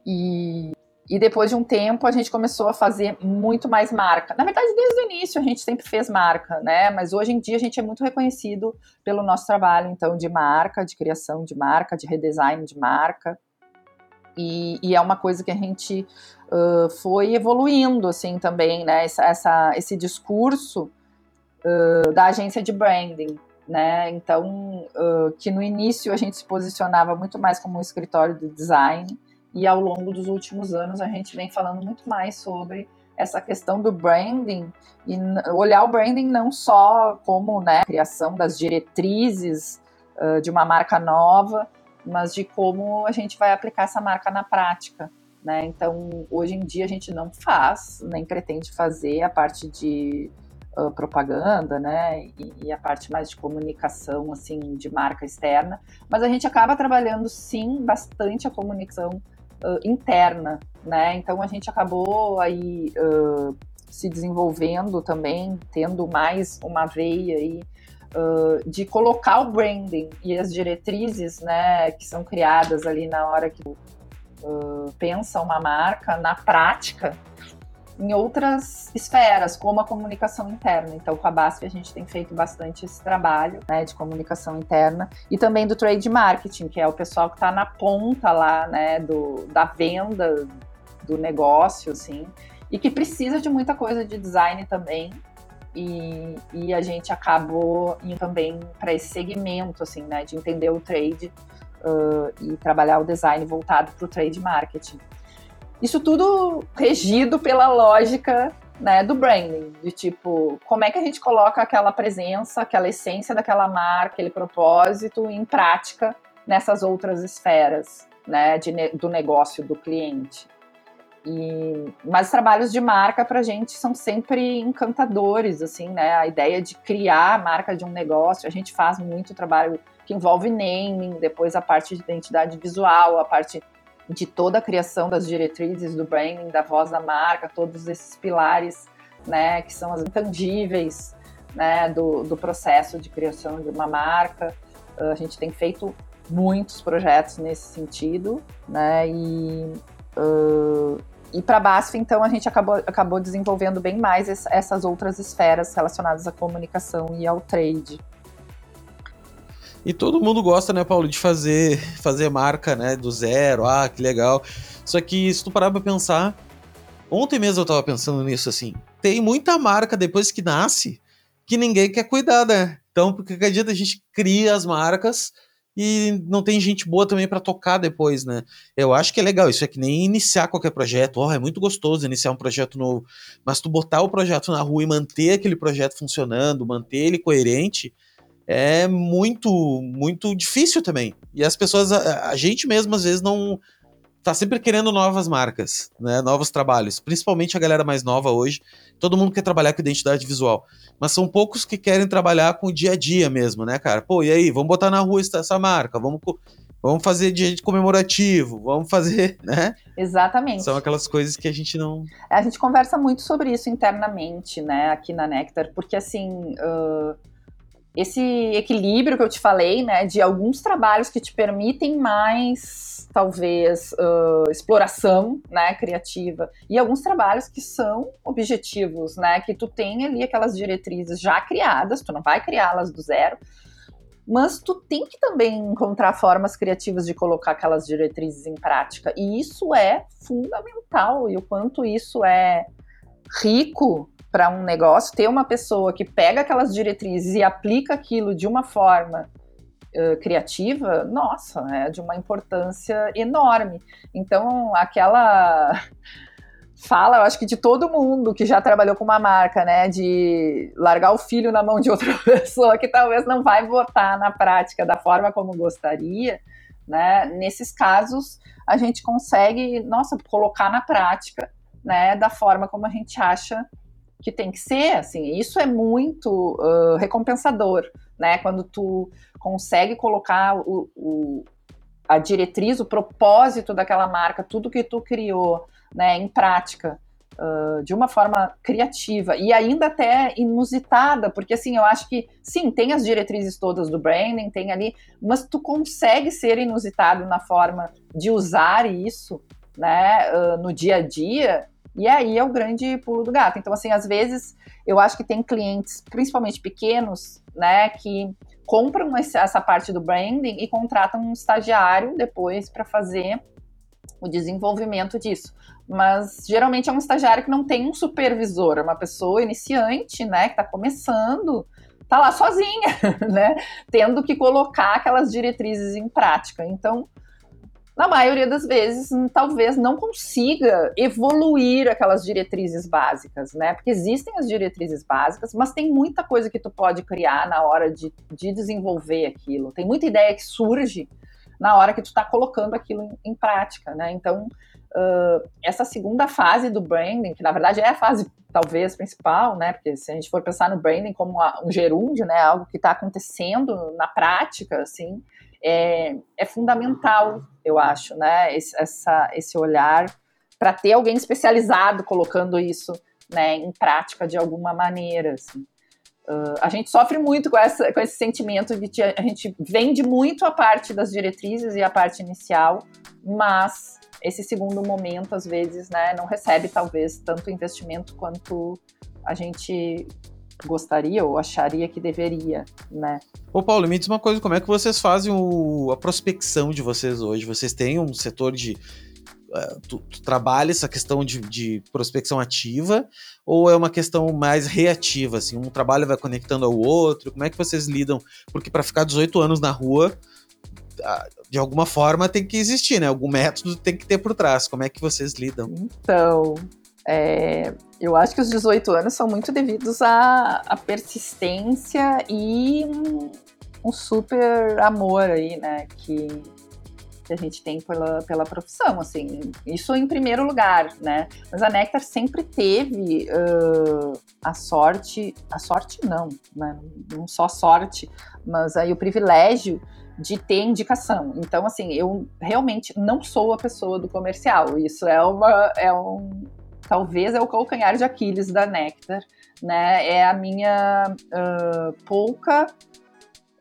E, e depois de um tempo a gente começou a fazer muito mais marca. Na verdade, desde o início a gente sempre fez marca, né? Mas hoje em dia a gente é muito reconhecido pelo nosso trabalho, então, de marca, de criação de marca, de redesign de marca. E, e é uma coisa que a gente uh, foi evoluindo, assim, também, né? Essa, essa, esse discurso uh, da agência de branding, né? Então, uh, que no início a gente se posicionava muito mais como um escritório de design e ao longo dos últimos anos a gente vem falando muito mais sobre essa questão do branding e olhar o branding não só como né, criação das diretrizes uh, de uma marca nova, mas de como a gente vai aplicar essa marca na prática. Né? Então, hoje em dia a gente não faz, nem pretende fazer a parte de uh, propaganda, né, e, e, a parte mais de comunicação, assim, de marca externa, mas a gente acaba trabalhando, sim, bastante a comunicação uh, interna, né, então a gente acabou aí uh, se desenvolvendo também, tendo mais uma veia aí Uh, de colocar o branding e as diretrizes, né, que são criadas ali na hora que pensa uma marca na prática, em outras esferas, como a comunicação interna. Então, com a BASF, a gente tem feito bastante esse trabalho né, de comunicação interna e também do trade marketing, que é o pessoal que está na ponta lá né, do, da venda do negócio, assim, e que precisa de muita coisa de design também. E, e a gente acabou indo também para esse segmento, assim, né, de entender o trade uh, e trabalhar o design voltado para o trade marketing. Isso tudo regido pela lógica né, do branding, de tipo, como é que a gente coloca aquela presença, aquela essência daquela marca, aquele propósito em prática nessas outras esferas né, de, do negócio do cliente. E, mas os trabalhos de marca para a gente são sempre encantadores, assim, né? A ideia de criar a marca de um negócio, a gente faz muito trabalho que envolve naming, depois a parte de identidade visual, a parte de toda a criação das diretrizes do branding, da voz da marca, todos esses pilares, né, que são as intangíveis, né, do, do processo de criação de uma marca. A gente tem feito muitos projetos nesse sentido, né, e, uh, e para BASF, então, a gente acabou, acabou desenvolvendo bem mais essas outras esferas relacionadas à comunicação e ao trade. E todo mundo gosta, né, Paulo, de fazer, fazer marca, né, do zero. Ah, que legal. Só que se tu parar pra pensar, ontem mesmo eu tava pensando nisso assim. Tem muita marca depois que nasce que ninguém quer cuidar, né? Então, porque cada dia a gente cria as marcas e não tem gente boa também para tocar depois, né? Eu acho que é legal, isso é que nem iniciar qualquer projeto. Oh, é muito gostoso iniciar um projeto novo, mas tu botar o projeto na rua e manter aquele projeto funcionando, manter ele coerente, é muito, muito difícil também. E as pessoas, a, a, gente mesmo, às vezes, não. tá sempre querendo novas marcas, né? Novos trabalhos. Principalmente a galera mais nova hoje. Todo mundo quer trabalhar com identidade visual. Mas são poucos que querem trabalhar com o dia a dia mesmo, né, cara? Pô, e aí, vamos botar na rua essa marca, vamos Vamos fazer de jeito comemorativo, vamos fazer, né? Exatamente. São aquelas coisas que a gente não. A gente conversa muito sobre isso internamente, né, aqui na Nectar, porque assim. Uh, esse equilíbrio que eu te falei, né, de alguns trabalhos que te permitem mais, talvez, uh, exploração, né, criativa, e alguns trabalhos que são objetivos, né, que tu tem ali aquelas diretrizes já criadas, tu não vai criá-las do zero, mas tu tem que também encontrar formas criativas de colocar aquelas diretrizes em prática. E isso é fundamental. E o quanto isso é rico para um negócio, ter uma pessoa que pega aquelas diretrizes e aplica aquilo de uma forma uh, criativa, nossa, é de uma importância enorme. Então, aquela fala, eu acho que de todo mundo que já trabalhou com uma marca, né, de largar o filho na mão de outra pessoa que talvez não vai botar na prática da forma como gostaria, né? Nesses casos, a gente consegue, nossa, colocar na prática, né, da forma como a gente acha que tem que ser, assim, isso é muito uh, recompensador, né, quando tu consegue colocar o, o, a diretriz, o propósito daquela marca, tudo que tu criou, né, em prática, uh, de uma forma criativa e ainda até inusitada, porque assim, eu acho que sim, tem as diretrizes todas do branding, tem ali, mas tu consegue ser inusitado na forma de usar isso, né, uh, no dia a dia, e aí é o grande pulo do gato. Então, assim, às vezes eu acho que tem clientes, principalmente pequenos, né, que compram essa parte do branding e contratam um estagiário depois para fazer o desenvolvimento disso. Mas geralmente é um estagiário que não tem um supervisor, é uma pessoa iniciante, né, que está começando, tá lá sozinha, né, tendo que colocar aquelas diretrizes em prática. Então, na maioria das vezes, talvez não consiga evoluir aquelas diretrizes básicas, né? Porque existem as diretrizes básicas, mas tem muita coisa que tu pode criar na hora de, de desenvolver aquilo. Tem muita ideia que surge na hora que tu está colocando aquilo em, em, prática, né? Então, uh, essa segunda fase do branding, que na verdade é a fase talvez principal, né? Porque se a gente for pensar no branding como um gerúndio, né? Algo que está acontecendo na prática, assim, é, é fundamental, eu acho, né? Esse, essa, esse olhar para ter alguém especializado colocando isso né, em prática de alguma maneira. Assim. Uh, a gente sofre muito com, essa, com esse sentimento de que a gente vende muito a parte das diretrizes e a parte inicial, mas esse segundo momento, às vezes, né, não recebe talvez tanto investimento quanto a gente gostaria ou acharia que deveria, né? Ô Paulo, me diz uma coisa, como é que vocês fazem o, a prospecção de vocês hoje? Vocês têm um setor de uh, tu, tu trabalha essa questão de, de, prospecção ativa ou é uma questão mais reativa, assim, um trabalho vai conectando ao outro? Como é que vocês lidam? Porque para ficar 18 anos na rua, de alguma forma tem que existir, né? Algum método tem que ter por trás. Como é que vocês lidam? Então, é, eu acho que os 18 anos são muito devidos à, à persistência e um, um, super amor aí, né? Que, que a gente tem pela, pela profissão, assim. Isso em primeiro lugar, né? Mas a Nectar sempre teve uh, a sorte, a sorte não, né? Não só sorte, mas aí o privilégio de ter indicação. Então, assim, eu realmente não sou a pessoa do comercial. Isso é uma, é um, talvez é o calcanhar de Aquiles da Nectar, né? É a minha uh, pouca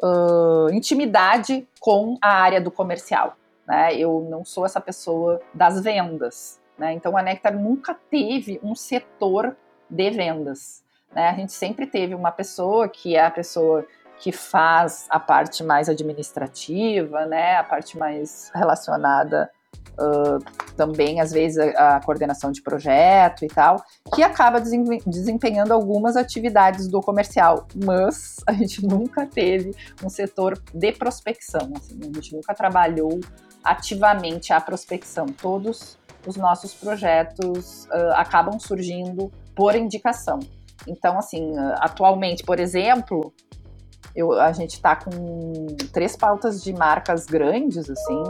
uh, intimidade com a área do comercial. Né? Eu não sou essa pessoa das vendas. Né? Então a Nectar nunca teve um setor de vendas. Né? A gente sempre teve uma pessoa que é a pessoa que faz a parte mais administrativa, né? a parte mais relacionada Uh, também, às vezes, a, a, coordenação de projeto e tal, que acaba desempenhando algumas atividades do comercial, mas a gente nunca teve um setor de prospecção, assim, a gente nunca trabalhou ativamente a prospecção. Todos os nossos projetos uh, acabam surgindo por indicação. Então, assim, atualmente, por exemplo, eu, a gente está com três pautas de marcas grandes, assim,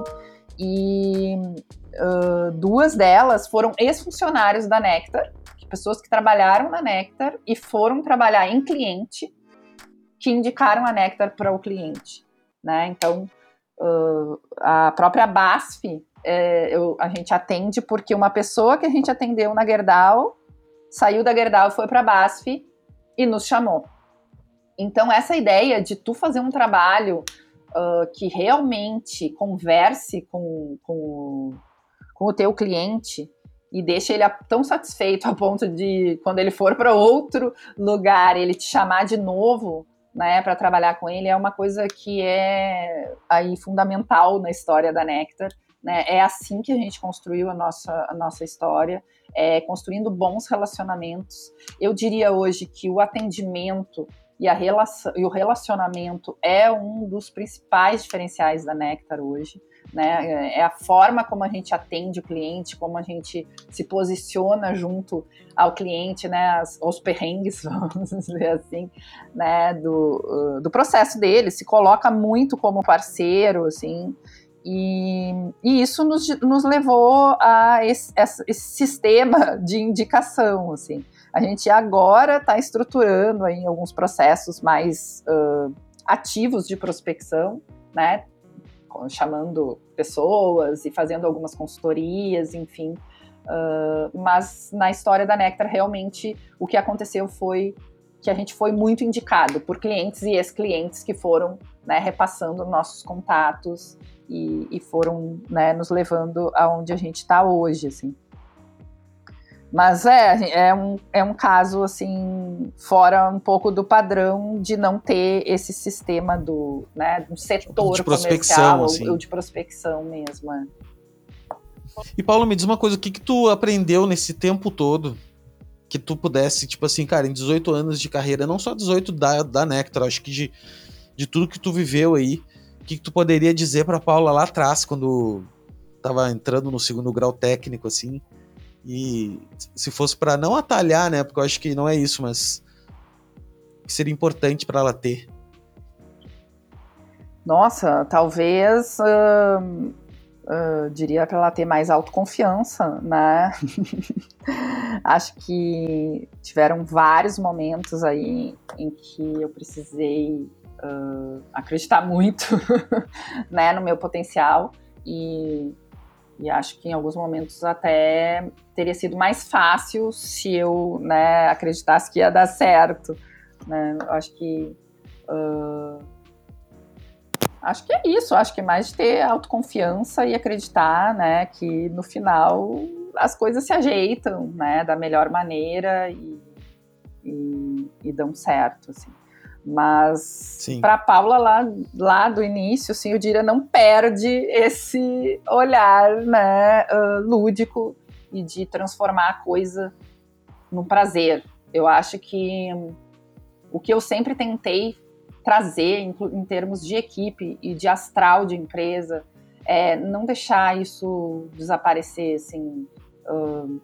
e uh, duas delas foram ex-funcionários da Nectar, pessoas que trabalharam na Nectar e foram trabalhar em cliente, que indicaram a Nectar para o cliente. Né? Então, uh, a própria BASF, é, eu, a gente atende porque uma pessoa que a gente atendeu na Gerdau saiu da Gerdau, foi para a BASF e nos chamou. Então, essa ideia de tu fazer um trabalho uh, que realmente converse com, com, com o teu cliente e deixe ele tão satisfeito a ponto de, quando ele for para outro lugar, ele te chamar de novo, né, para trabalhar com ele, é uma coisa que é aí fundamental na história da Nectar. Né? É assim que a gente construiu a nossa, a nossa história, é, construindo bons relacionamentos. Eu diria hoje que o atendimento e, a relação, e o relacionamento é um dos principais diferenciais da Nectar hoje. Né? É a forma como a gente atende o cliente, como a gente se posiciona junto ao cliente, né? aos perrengues, vamos dizer assim, né? do, do processo dele, se coloca muito como parceiro, assim, e, e, isso nos, nos levou a esse, esse, sistema de indicação, assim. A gente agora está estruturando aí alguns processos mais uh, ativos de prospecção, né? Chamando pessoas e fazendo algumas consultorias, enfim. Uh, mas na história da Nectar, realmente, o que aconteceu foi que a gente foi muito indicado por clientes e ex-clientes que foram né, repassando nossos contatos e, e foram né, nos levando aonde a gente está hoje, assim. Mas é, é um, é um caso, assim, fora um pouco do padrão de não ter esse sistema do, né, do setor de comercial assim. ou, ou, de prospecção mesmo. É. E Paulo, me diz uma coisa, o que que tu aprendeu nesse tempo todo que tu pudesse, tipo assim, cara, em 18 anos de carreira, não só 18 da, da Nectar, acho que de, de tudo que tu viveu aí, o que, que tu poderia dizer pra Paula lá atrás, quando tava entrando no segundo grau técnico, assim, e se fosse para não atalhar, né? Porque eu acho que não é isso, mas seria importante para ela ter. Nossa, talvez uh, uh, diria para ela ter mais autoconfiança, né? acho que tiveram vários momentos aí em que eu precisei uh, acreditar muito, né, no meu potencial e e acho que em alguns momentos até teria sido mais fácil se eu né, acreditasse que ia dar certo. Né? Acho que. Uh, acho que é isso. Acho que é mais de ter autoconfiança e acreditar né, que no final as coisas se ajeitam né, da melhor maneira e, e, e dão certo. Assim. Mas para Paula lá, lá do início, assim, eu diria, não perde esse olhar né, uh, lúdico e de transformar a coisa num prazer. Eu acho que o que eu sempre tentei trazer em, em termos de equipe e de astral de empresa é não deixar isso desaparecer, assim. Uh,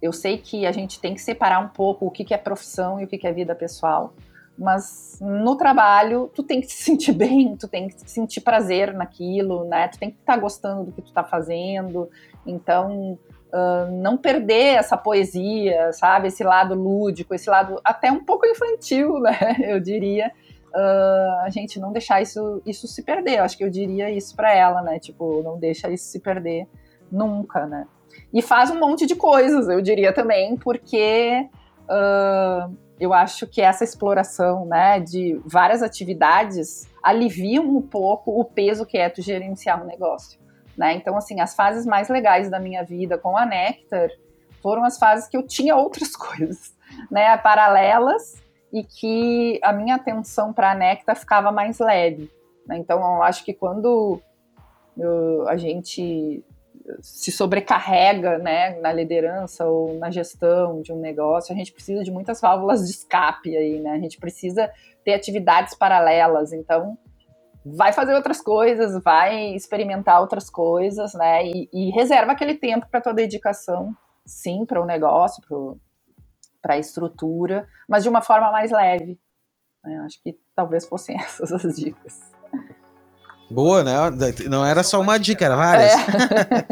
eu sei que a gente tem que separar um pouco o que, que é profissão e o que, que é vida pessoal mas no trabalho tu tem que se sentir bem, tu tem que sentir prazer naquilo, né? Tu tem que estar tá gostando do que tu tá fazendo. Então, uh, não perder essa poesia, sabe? Esse lado lúdico, esse lado até um pouco infantil, né? Eu diria. Uh, a gente não deixar isso, isso se perder. Eu acho que eu diria isso para ela, né? Tipo, não deixa isso se perder nunca, né? E faz um monte de coisas, eu diria também, porque uh, eu acho que essa exploração né, de várias atividades alivia um pouco o peso que é tu gerenciar um negócio. Né? Então, assim, as fases mais legais da minha vida com a Nectar foram as fases que eu tinha outras coisas, né, paralelas, e que a minha atenção para a Nectar ficava mais leve. Né? Então, eu acho que quando eu, a gente se sobrecarrega né, na liderança ou na gestão de um negócio, a gente precisa de muitas válvulas de escape aí, né? A gente precisa ter atividades paralelas. Então, vai fazer outras coisas, vai experimentar outras coisas, né? E, e reserva aquele tempo para tua dedicação, sim, para o negócio, para a estrutura, mas de uma forma mais leve. Né? Acho que talvez fossem essas as dicas. Boa, né? Não era só uma dica, era várias. É.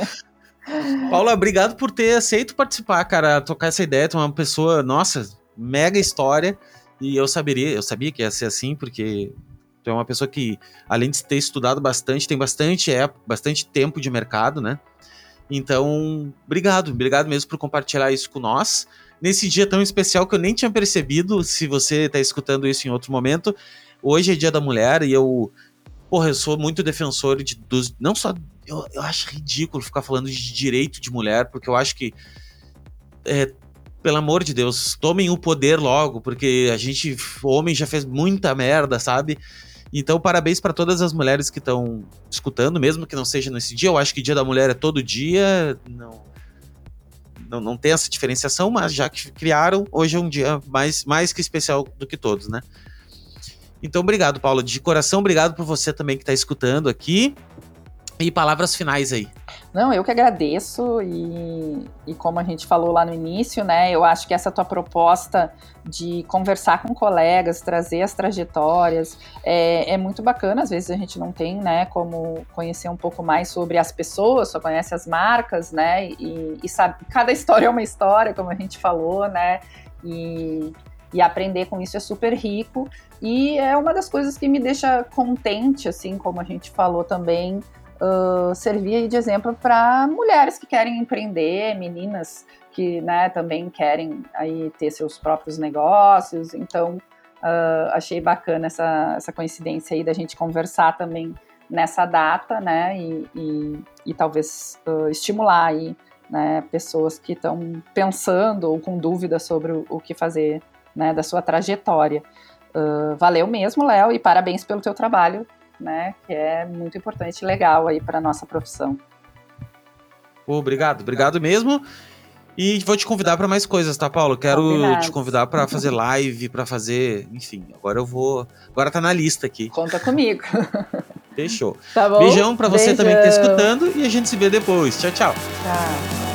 Paula, obrigado por ter aceito participar, cara, tocar essa ideia, tu é uma pessoa, nossa, mega história, e eu saberia, eu sabia que ia ser assim, porque Tu é uma pessoa que, além de ter estudado bastante, tem bastante, é, bastante tempo de mercado, né? Então, obrigado, obrigado mesmo por compartilhar isso com nós. Nesse dia tão especial que eu nem tinha percebido, se você está escutando isso em outro momento, hoje é Dia da Mulher e eu, porra, eu sou muito defensor de, dos, não só, eu, eu acho ridículo ficar falando de direito de mulher, porque eu acho que, é, pelo amor de Deus, tomem o poder logo, porque a gente, homem já fez muita merda, sabe? Então, parabéns para todas as mulheres que estão escutando, mesmo que não seja nesse dia. Eu acho que Dia da Mulher é todo dia, não, não, não tem essa diferenciação, mas já que criaram, hoje é um dia mais, mais que especial do que todos, né? Então, obrigado, Paula. De coração, obrigado por você também que está escutando aqui. E palavras finais aí. Não, eu que agradeço e, e como a gente falou lá no início, né, eu acho que essa tua proposta de conversar com colegas, trazer as trajetórias, é, é muito bacana, às vezes a gente não tem, né, como conhecer um pouco mais sobre as pessoas, só conhece as marcas, né, e, e sabe, cada história é uma história, como a gente falou, né, e, e aprender com isso é super rico, e é uma das coisas que me deixa contente, assim, como a gente falou também, uh, servir de exemplo para mulheres que querem empreender, meninas que né, também querem aí ter seus próprios negócios. Então, uh, achei bacana essa, essa coincidência aí da gente conversar também nessa data, né, e, e, e talvez uh, estimular aí, né, pessoas que estão pensando ou com dúvidas sobre o, o, que fazer, né, da sua trajetória. Uh, valeu mesmo, Léo, e parabéns pelo teu trabalho né? Que é muito importante e legal aí para nossa profissão. Obrigado, obrigado mesmo. E vou te convidar para mais coisas, tá, Paulo? Quero Combinado. te convidar para fazer live, para fazer, enfim. Agora eu vou, agora tá na lista aqui. Conta comigo. Fechou. Tá bom? Beijão para você Beijão. também que tá escutando e a gente se vê depois. Tchau, tchau. Tchau.